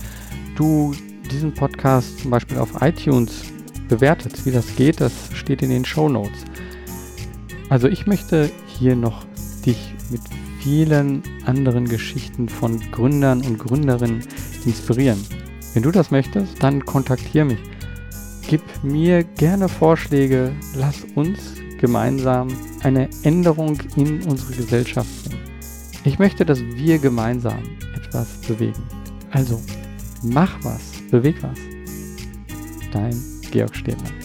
du diesen Podcast zum Beispiel auf iTunes bewertet. Wie das geht, das steht in den Show Notes. Also ich möchte hier noch dich mit vielen anderen Geschichten von Gründern und Gründerinnen inspirieren. Wenn du das möchtest, dann kontaktiere mich. Gib mir gerne Vorschläge. Lass uns gemeinsam eine Änderung in unsere Gesellschaft bringen. Ich möchte, dass wir gemeinsam etwas bewegen. Also, mach was, beweg was. Dein Georg Stehmann.